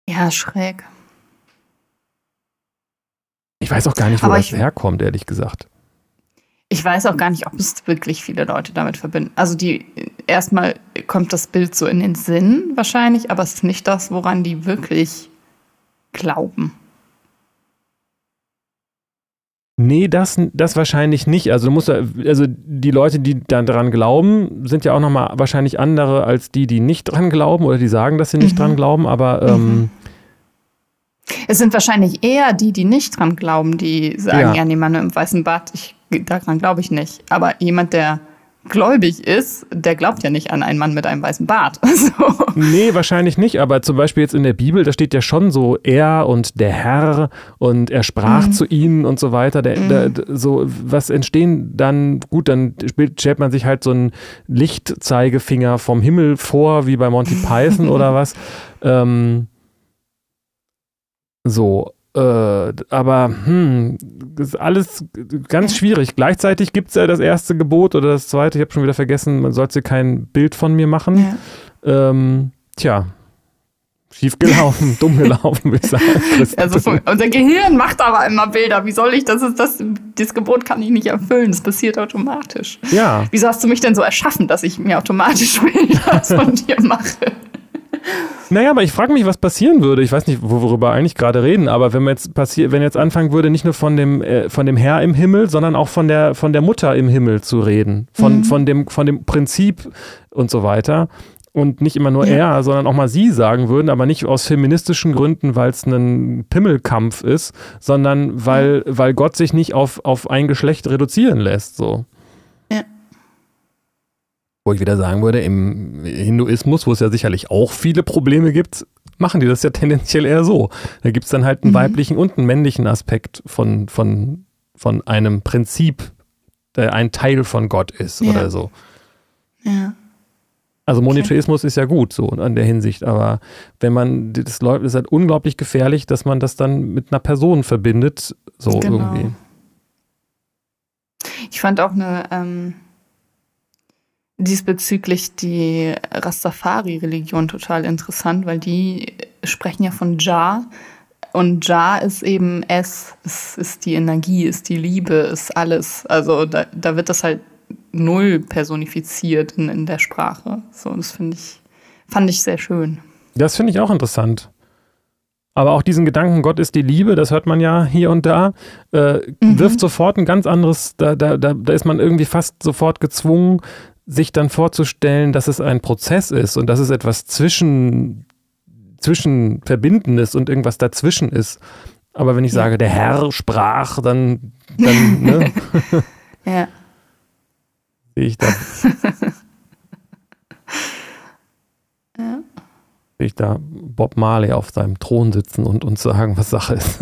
[SPEAKER 2] Ja, schräg.
[SPEAKER 1] Ich weiß auch gar nicht, wo Aber das herkommt, ehrlich gesagt.
[SPEAKER 2] Ich weiß auch gar nicht, ob es wirklich viele Leute damit verbinden. Also die erstmal kommt das Bild so in den Sinn wahrscheinlich, aber es ist nicht das, woran die wirklich glauben.
[SPEAKER 1] Nee, das, das wahrscheinlich nicht. Also du musst also die Leute, die dann dran glauben, sind ja auch nochmal wahrscheinlich andere als die, die nicht dran glauben oder die sagen, dass sie nicht mhm. dran glauben, aber ähm, mhm.
[SPEAKER 2] es sind wahrscheinlich eher die, die nicht dran glauben, die sagen, ja, ja nee, Mann im weißen Bart, ich daran glaube ich nicht. Aber jemand, der gläubig ist, der glaubt ja nicht an einen Mann mit einem weißen Bart. (laughs) So.
[SPEAKER 1] Nee, wahrscheinlich nicht, aber zum Beispiel jetzt in der Bibel, da steht ja schon so er und der Herr und er sprach mhm. zu ihnen und so weiter. Der, mhm. der, so, was entstehen dann, gut, dann stellt man sich halt so einen Lichtzeigefinger vom Himmel vor, wie bei Monty Python (laughs) oder was. Ähm, so, äh, aber hm, ist alles ganz schwierig. Gleichzeitig gibt es ja das erste Gebot oder das zweite, ich habe schon wieder vergessen, man sollte kein Bild von mir machen. Ja. Ähm, tja, schief gelaufen, (laughs) dumm gelaufen, würde ich sagen.
[SPEAKER 2] Also unser Gehirn macht aber immer Bilder. Wie soll ich das? Ist das, das Gebot kann ich nicht erfüllen. Das passiert automatisch.
[SPEAKER 1] Ja.
[SPEAKER 2] Wieso hast du mich denn so erschaffen, dass ich mir automatisch (laughs) Bilder von dir mache?
[SPEAKER 1] Naja, aber ich frage mich, was passieren würde. Ich weiß nicht, worüber wir eigentlich gerade reden, aber wenn man jetzt passiert, wenn jetzt anfangen würde, nicht nur von dem, äh, von dem Herr im Himmel, sondern auch von der, von der Mutter im Himmel zu reden, von, mhm. von, dem, von dem Prinzip und so weiter. Und nicht immer nur ja. er, sondern auch mal sie sagen würden, aber nicht aus feministischen Gründen, weil es ein Pimmelkampf ist, sondern weil, mhm. weil Gott sich nicht auf, auf ein Geschlecht reduzieren lässt. So. Wo ich wieder sagen würde, im Hinduismus, wo es ja sicherlich auch viele Probleme gibt, machen die das ja tendenziell eher so. Da gibt es dann halt einen mhm. weiblichen und einen männlichen Aspekt von, von, von einem Prinzip, der ein Teil von Gott ist ja. oder so.
[SPEAKER 2] Ja.
[SPEAKER 1] Also Monotheismus okay. ist ja gut so an der Hinsicht, aber wenn man das läuft, ist halt unglaublich gefährlich, dass man das dann mit einer Person verbindet, so genau. irgendwie.
[SPEAKER 2] Ich fand auch eine ähm, diesbezüglich die Rastafari-Religion total interessant, weil die sprechen ja von Jah. Und Jah ist eben es, es ist die Energie, ist die Liebe, ist alles. Also da, da wird das halt null personifiziert in, in der Sprache. So, das finde ich, fand ich sehr schön.
[SPEAKER 1] Das finde ich auch interessant. Aber auch diesen Gedanken, Gott ist die Liebe, das hört man ja hier und da, äh, mhm. wirft sofort ein ganz anderes, da, da, da, da ist man irgendwie fast sofort gezwungen, sich dann vorzustellen, dass es ein Prozess ist und dass es etwas zwischen, zwischen Verbindendes und irgendwas dazwischen ist. Aber wenn ich ja. sage, der Herr sprach, dann, dann ne? (laughs) (laughs)
[SPEAKER 2] ja.
[SPEAKER 1] sehe ich da. (laughs) ja. Sehe ich da Bob Marley auf seinem Thron sitzen und uns sagen, was Sache ist.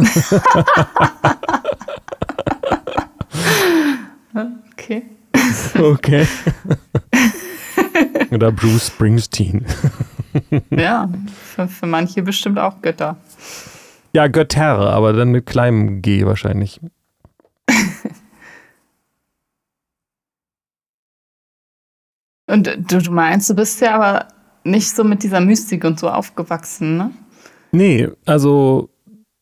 [SPEAKER 2] okay.
[SPEAKER 1] Okay. (laughs) Oder Bruce Springsteen.
[SPEAKER 2] ja, (laughs) für, für manche bestimmt auch Götter.
[SPEAKER 1] Ja, Götter, aber dann mit kleinem G wahrscheinlich. (laughs)
[SPEAKER 2] Und du, du meinst, du bist ja aber nicht so mit dieser Mystik und so aufgewachsen, ne?
[SPEAKER 1] Nee, also,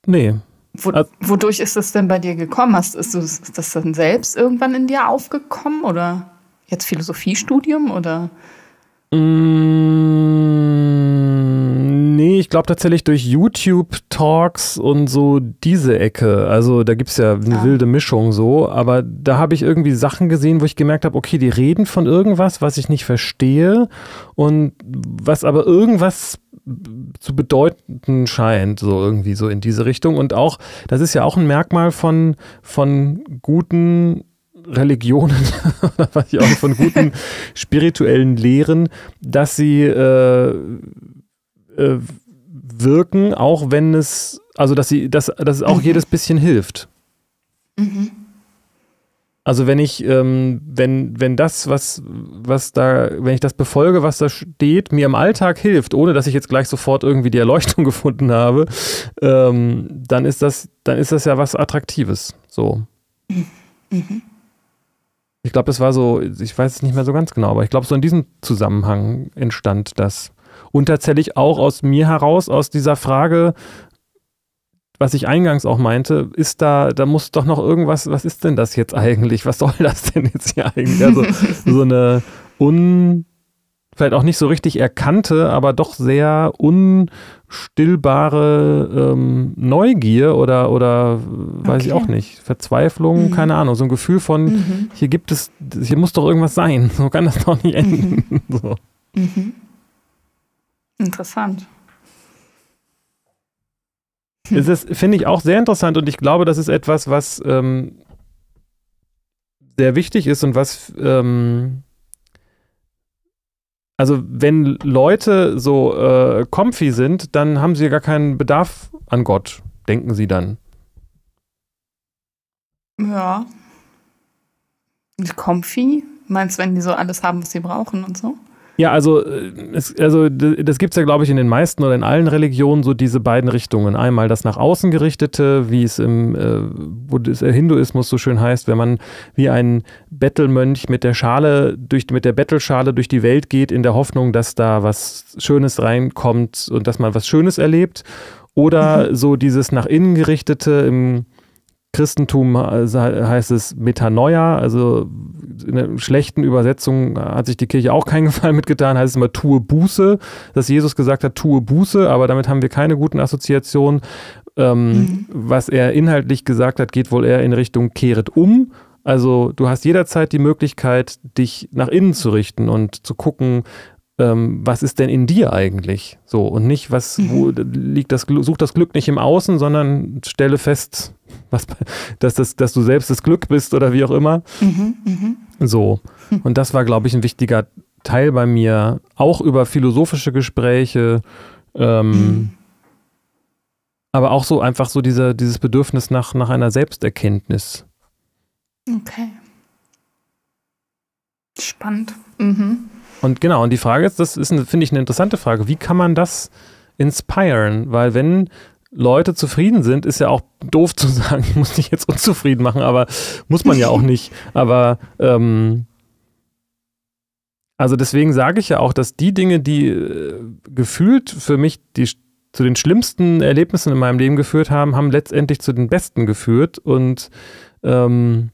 [SPEAKER 1] nee.
[SPEAKER 2] Wo, wodurch ist das denn bei dir gekommen? Hast, ist, ist das dann selbst irgendwann in dir aufgekommen oder jetzt Philosophiestudium oder?
[SPEAKER 1] Mm, ich glaube tatsächlich durch YouTube-Talks und so diese Ecke. Also da gibt es ja eine ah. wilde Mischung so, aber da habe ich irgendwie Sachen gesehen, wo ich gemerkt habe, okay, die reden von irgendwas, was ich nicht verstehe und was aber irgendwas zu bedeuten scheint, so irgendwie so in diese Richtung. Und auch, das ist ja auch ein Merkmal von, von guten Religionen, (laughs) was ich auch von guten (laughs) spirituellen Lehren, dass sie äh, äh, wirken, auch wenn es, also dass sie, dass, dass es auch mhm. jedes bisschen hilft. Mhm. Also wenn ich, ähm, wenn, wenn das, was, was da, wenn ich das befolge, was da steht, mir im Alltag hilft, ohne dass ich jetzt gleich sofort irgendwie die Erleuchtung (laughs) gefunden habe, ähm, dann ist das, dann ist das ja was Attraktives. So. Mhm. Ich glaube, es war so, ich weiß es nicht mehr so ganz genau, aber ich glaube, so in diesem Zusammenhang entstand das. Und tatsächlich auch aus mir heraus, aus dieser Frage, was ich eingangs auch meinte, ist da, da muss doch noch irgendwas, was ist denn das jetzt eigentlich? Was soll das denn jetzt hier eigentlich? Also (laughs) so eine un, vielleicht auch nicht so richtig erkannte, aber doch sehr unstillbare ähm, Neugier oder, oder weiß okay. ich auch nicht, Verzweiflung, mhm. keine Ahnung, so ein Gefühl von, mhm. hier gibt es, hier muss doch irgendwas sein, so kann das doch nicht enden. Mhm. (laughs) So.
[SPEAKER 2] Mhm. Interessant.
[SPEAKER 1] Hm. Ist, finde ich, auch sehr interessant und ich glaube, das ist etwas, was ähm, sehr wichtig ist und was ähm, also wenn Leute so äh, comfy sind, dann haben sie ja gar keinen Bedarf an Gott, denken sie dann.
[SPEAKER 2] Ja. Comfy? Meinst du, wenn die so alles haben, was sie brauchen und so?
[SPEAKER 1] Ja, also, äh, es, also das gibt es ja, glaube ich, in den meisten oder in allen Religionen so diese beiden Richtungen. Einmal das nach außen gerichtete, wie es im äh, Hinduismus so schön heißt, wenn man wie ein Bettelmönch mit der Schale, durch, mit der Bettelschale durch die Welt geht, in der Hoffnung, dass da was Schönes reinkommt und dass man was Schönes erlebt. Oder mhm. so dieses nach innen gerichtete im Christentum heißt es Metanoia, also in der schlechten Übersetzung hat sich die Kirche auch keinen (laughs) Gefallen mitgetan, heißt es immer tue Buße, dass Jesus gesagt hat, tue Buße, aber damit haben wir keine guten Assoziationen. Ähm, mhm. Was er inhaltlich gesagt hat, geht wohl eher in Richtung kehret um. Also du hast jederzeit die Möglichkeit, dich nach innen zu richten und zu gucken, ähm, was ist denn in dir eigentlich? So, und nicht, was, wo mhm. liegt das, such das Glück nicht im Außen, sondern stelle fest, was, (laughs) dass, das, dass du selbst das Glück bist oder wie auch immer. Mhm, mh. So. Und das war, glaube ich, ein wichtiger Teil bei mir, auch über philosophische Gespräche, ähm, mhm. aber auch so einfach so diese, dieses Bedürfnis nach, nach einer Selbsterkenntnis.
[SPEAKER 2] Okay. Spannend. Mhm.
[SPEAKER 1] Und genau, und die Frage ist, das ist, finde ich, eine interessante Frage. Wie kann man das inspirieren? Weil wenn Leute zufrieden sind, ist ja auch doof zu sagen, (laughs) ich muss dich jetzt unzufrieden machen, aber muss man ja auch (laughs) nicht. Aber ähm, also deswegen sage ich ja auch, dass die Dinge, die äh, gefühlt für mich die zu den schlimmsten Erlebnissen in meinem Leben geführt haben, haben letztendlich zu den besten geführt. Und ähm,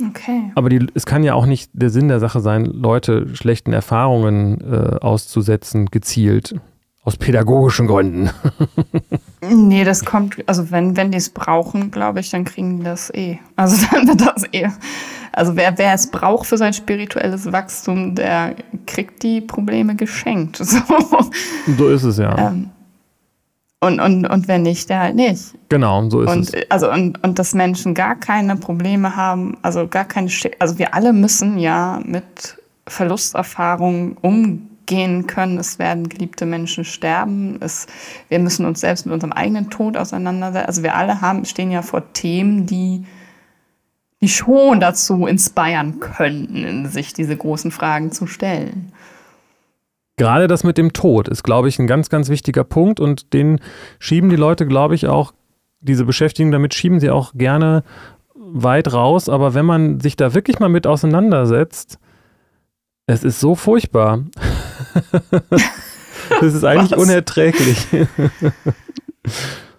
[SPEAKER 2] Okay.
[SPEAKER 1] Aber die, es kann ja auch nicht der Sinn der Sache sein, Leute schlechten Erfahrungen äh, auszusetzen, gezielt. Aus pädagogischen Gründen. (laughs)
[SPEAKER 2] nee, das kommt, also wenn, wenn die es brauchen, glaube ich, dann kriegen die das eh. Also (laughs) dann wird das eh. Also wer, wer es braucht für sein spirituelles Wachstum, der kriegt die Probleme geschenkt. (laughs) So,
[SPEAKER 1] so ist es ja. Ähm,
[SPEAKER 2] und, und, und wenn nicht, der halt nicht.
[SPEAKER 1] Genau, so ist
[SPEAKER 2] und,
[SPEAKER 1] es.
[SPEAKER 2] Also, und, und dass Menschen gar keine Probleme haben, also gar keine, also wir alle müssen ja mit Verlusterfahrungen umgehen können. Es werden geliebte Menschen sterben. Es, wir müssen uns selbst mit unserem eigenen Tod auseinandersetzen. Also wir alle haben, stehen ja vor Themen, die, die schon dazu inspirieren könnten, sich diese großen Fragen zu stellen.
[SPEAKER 1] Gerade das mit dem Tod ist, glaube ich, ein ganz, ganz wichtiger Punkt und den schieben die Leute, glaube ich, auch, diese Beschäftigung damit schieben sie auch gerne weit raus. Aber wenn man sich da wirklich mal mit auseinandersetzt, es ist so furchtbar. (laughs) Es ist eigentlich Was? unerträglich.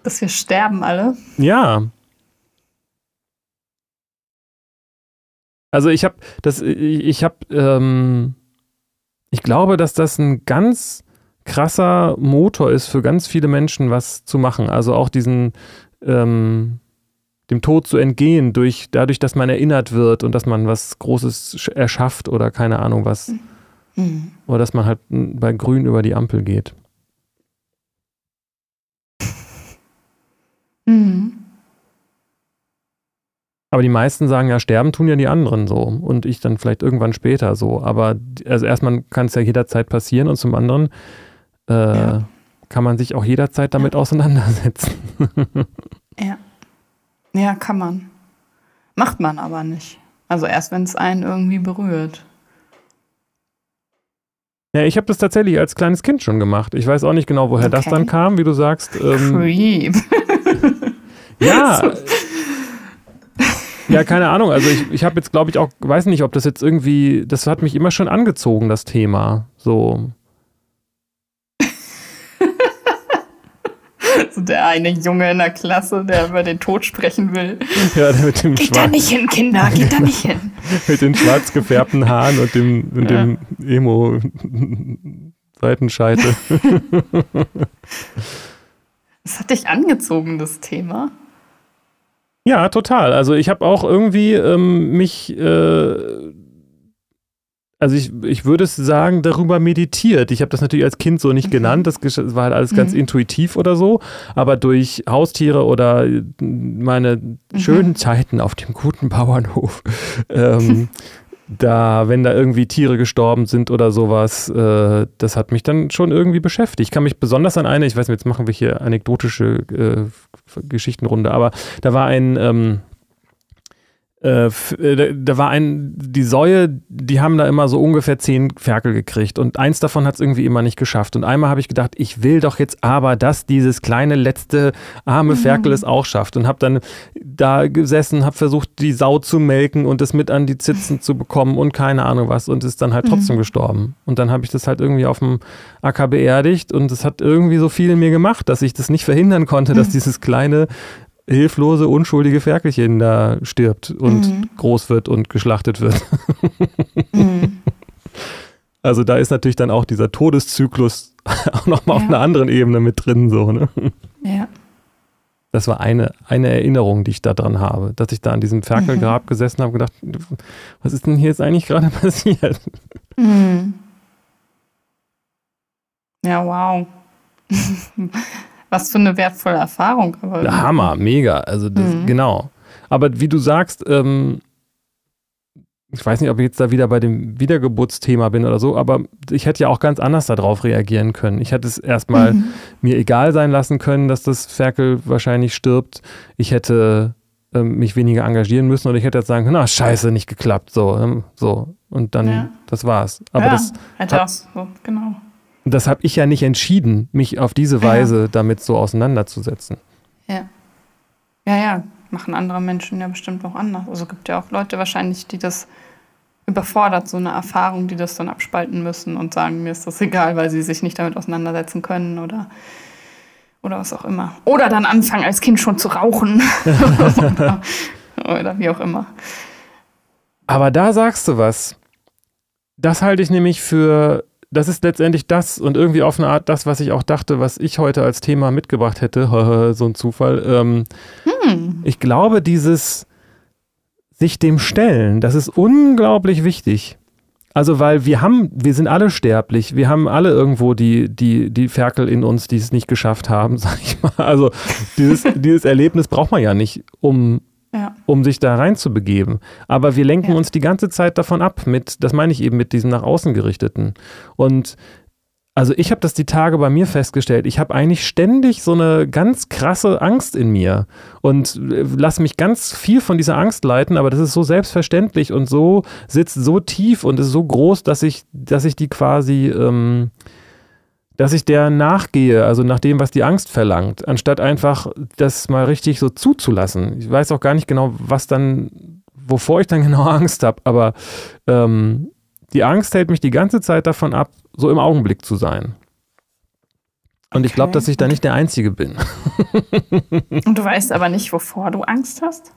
[SPEAKER 2] Dass wir sterben alle?
[SPEAKER 1] Ja. Also ich habe das, ich habe ähm, ich glaube, dass das ein ganz krasser Motor ist für ganz viele Menschen, was zu machen. Also auch diesen ähm, dem Tod zu entgehen, durch, dadurch, dass man erinnert wird und dass man was Großes erschafft oder keine Ahnung was. Mhm. Oder dass man halt bei Grün über die Ampel geht. Mhm. Aber die meisten sagen ja, sterben tun ja die anderen so und ich dann vielleicht irgendwann später so. Aber also erstmal kann es ja jederzeit passieren und zum anderen äh, ja. kann man sich auch jederzeit damit ja. auseinandersetzen.
[SPEAKER 2] ja. Ja, kann man. Macht man aber nicht. Also erst, wenn es einen irgendwie berührt.
[SPEAKER 1] Ja, ich habe das tatsächlich als kleines Kind schon gemacht. Ich weiß auch nicht genau, woher okay. das dann kam, wie du sagst.
[SPEAKER 2] Ähm, Creep.
[SPEAKER 1] ja, (laughs) Ja, keine Ahnung. Also ich, ich habe jetzt, glaube ich, auch, weiß nicht, ob das jetzt irgendwie, das hat mich immer schon angezogen, das Thema. So. (laughs)
[SPEAKER 2] so der eine Junge in der Klasse, der über den Tod sprechen will.
[SPEAKER 1] Ja, der mit dem
[SPEAKER 2] Geht da nicht hin, Kinder, geht da nicht hin.
[SPEAKER 1] mit den schwarz gefärbten Haaren und dem, und ja. dem Emo (laughs) Seitenscheitel. (laughs)
[SPEAKER 2] Das hat dich angezogen, das Thema.
[SPEAKER 1] Ja, total. Also ich habe auch irgendwie ähm, mich, äh, also ich, ich würde es sagen, darüber meditiert. Ich habe das natürlich als Kind so nicht mhm. genannt, das war halt alles ganz mhm. intuitiv oder so, aber durch Haustiere oder meine mhm. schönen Zeiten auf dem guten Bauernhof (laughs) ähm, (laughs) da, wenn da irgendwie Tiere gestorben sind oder sowas, äh, das hat mich dann schon irgendwie beschäftigt. Ich kann mich besonders an eine, ich weiß nicht, jetzt machen wir hier anekdotische äh, Geschichtenrunde, aber da war ein, ähm, äh, äh da war ein, die Säue, die haben da immer so ungefähr zehn Ferkel gekriegt und eins davon hat es irgendwie immer nicht geschafft. Und einmal habe ich gedacht, ich will doch jetzt aber, dass dieses kleine letzte arme Ferkel mhm. es auch schafft und habe dann da gesessen, habe versucht, die Sau zu melken und es mit an die Zitzen zu bekommen und keine Ahnung was und ist dann halt trotzdem mhm. gestorben. Und dann habe ich das halt irgendwie auf dem Acker beerdigt und es hat irgendwie so viel in mir gemacht, dass ich das nicht verhindern konnte, dass mhm. dieses kleine hilflose, unschuldige Ferkelchen da stirbt und mhm. groß wird und geschlachtet wird. (laughs) mhm. Also da ist natürlich dann auch dieser Todeszyklus (laughs) auch nochmal ja. auf einer anderen Ebene mit drin, so, ne?
[SPEAKER 2] Ja.
[SPEAKER 1] Das war eine, eine Erinnerung, die ich da dran habe, dass ich da an diesem Ferkelgrab mhm. gesessen habe und gedacht, was ist denn hier jetzt eigentlich gerade (laughs) passiert? Mhm.
[SPEAKER 2] Ja, wow. Was für eine wertvolle Erfahrung.
[SPEAKER 1] Aber Hammer, mega. Also das, mhm. genau. Aber wie du sagst, ähm, ich weiß nicht, ob ich jetzt da wieder bei dem Wiedergeburtsthema bin oder so, aber ich hätte ja auch ganz anders darauf reagieren können. Ich hätte es erstmal mhm. mir egal sein lassen können, dass das Ferkel wahrscheinlich stirbt. Ich hätte ähm, mich weniger engagieren müssen oder ich hätte jetzt sagen na scheiße, nicht geklappt. So, ähm, so. Und dann, ja. das war's. Aber
[SPEAKER 2] ja,
[SPEAKER 1] das
[SPEAKER 2] hätte auch so, genau
[SPEAKER 1] das habe ich ja nicht entschieden, mich auf diese Weise ja. damit so auseinanderzusetzen.
[SPEAKER 2] Ja. Ja, ja, machen andere Menschen ja bestimmt auch anders. Also gibt ja auch Leute wahrscheinlich, die das überfordert, so eine Erfahrung, die das dann abspalten müssen und sagen, mir ist das egal, weil sie sich nicht damit auseinandersetzen können oder, oder was auch immer. Oder dann anfangen, als Kind schon zu rauchen. (laughs) oder, oder wie auch immer.
[SPEAKER 1] Aber da sagst du was. Das halte ich nämlich für das ist letztendlich das und irgendwie auf eine Art das, was ich auch dachte, was ich heute als Thema mitgebracht hätte. (laughs) so ein Zufall. Ähm, hm. Ich glaube, dieses sich dem stellen, das ist unglaublich wichtig. Also, weil wir haben, wir sind alle sterblich, wir haben alle irgendwo die, die, die Ferkel in uns, die es nicht geschafft haben, (laughs) sag ich mal. Also, dieses, dieses Erlebnis braucht man ja nicht, um ja. um sich da rein zu begeben. Aber wir lenken ja. uns die ganze Zeit davon ab, mit, das meine ich eben mit diesem nach außen gerichteten. Und also ich habe das die Tage bei mir festgestellt. Ich habe eigentlich ständig so eine ganz krasse Angst in mir und äh, lasse mich ganz viel von dieser Angst leiten, aber das ist so selbstverständlich und so sitzt so tief und ist so groß, dass ich, dass ich die quasi ähm, dass ich der nachgehe, also nach dem, was die Angst verlangt, anstatt einfach das mal richtig so zuzulassen. Ich weiß auch gar nicht genau, was dann, wovor ich dann (laughs) genau Angst habe, aber ähm, die Angst hält mich die ganze Zeit davon ab, so im Augenblick zu sein. Und okay. ich glaube, dass ich da nicht der Einzige bin.
[SPEAKER 2] Und du weißt aber nicht, wovor du Angst hast?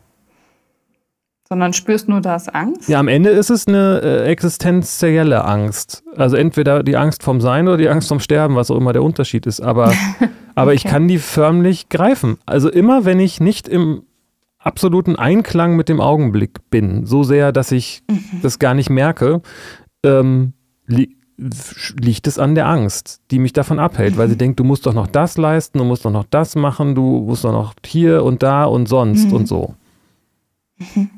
[SPEAKER 2] Sondern spürst nur das Angst?
[SPEAKER 1] Ja, am Ende ist es eine äh, existenzielle Angst. Also entweder die Angst vom Sein oder die Angst vom Sterben, was auch immer der Unterschied ist. Aber, (laughs) aber okay. ich kann die förmlich greifen. Also immer, wenn ich nicht im absoluten Einklang mit dem Augenblick bin, so sehr, dass ich mhm. das gar nicht merke, ähm, li liegt es an der Angst, die mich davon abhält, mhm. weil sie mhm. denkt, du musst doch noch das leisten, du musst doch noch das machen, du musst doch noch hier und da und sonst mhm. und so.
[SPEAKER 2] Mhm.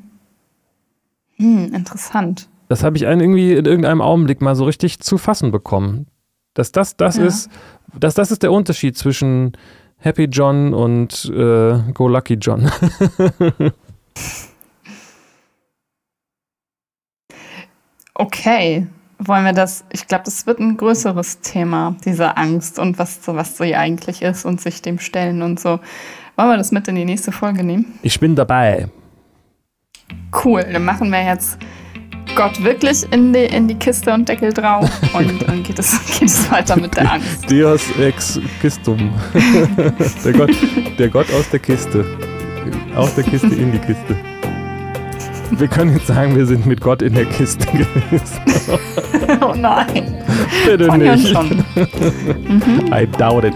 [SPEAKER 2] Hm, interessant.
[SPEAKER 1] Das habe ich irgendwie in irgendeinem Augenblick mal so richtig zu fassen bekommen. Dass das das ja. ist, dass das ist der Unterschied zwischen Happy John und äh, Go Lucky John. (laughs)
[SPEAKER 2] okay. Wollen wir das, ich glaube, das wird ein größeres Thema, diese Angst und was, was sie eigentlich ist und sich dem stellen und so. Wollen wir das mit in die nächste Folge nehmen?
[SPEAKER 1] Ich bin dabei.
[SPEAKER 2] Cool, dann machen wir jetzt Gott wirklich in die, in die Kiste und Deckel drauf (laughs) und dann geht es, geht es weiter mit der Angst.
[SPEAKER 1] Deus ex Kistum. (laughs) der, Gott, der Gott aus der Kiste. Aus der Kiste in die Kiste. Wir können jetzt sagen, wir sind mit Gott in der Kiste gewesen. (laughs)
[SPEAKER 2] oh nein.
[SPEAKER 1] Bitte Von nicht. Schon. mhm. I doubt it.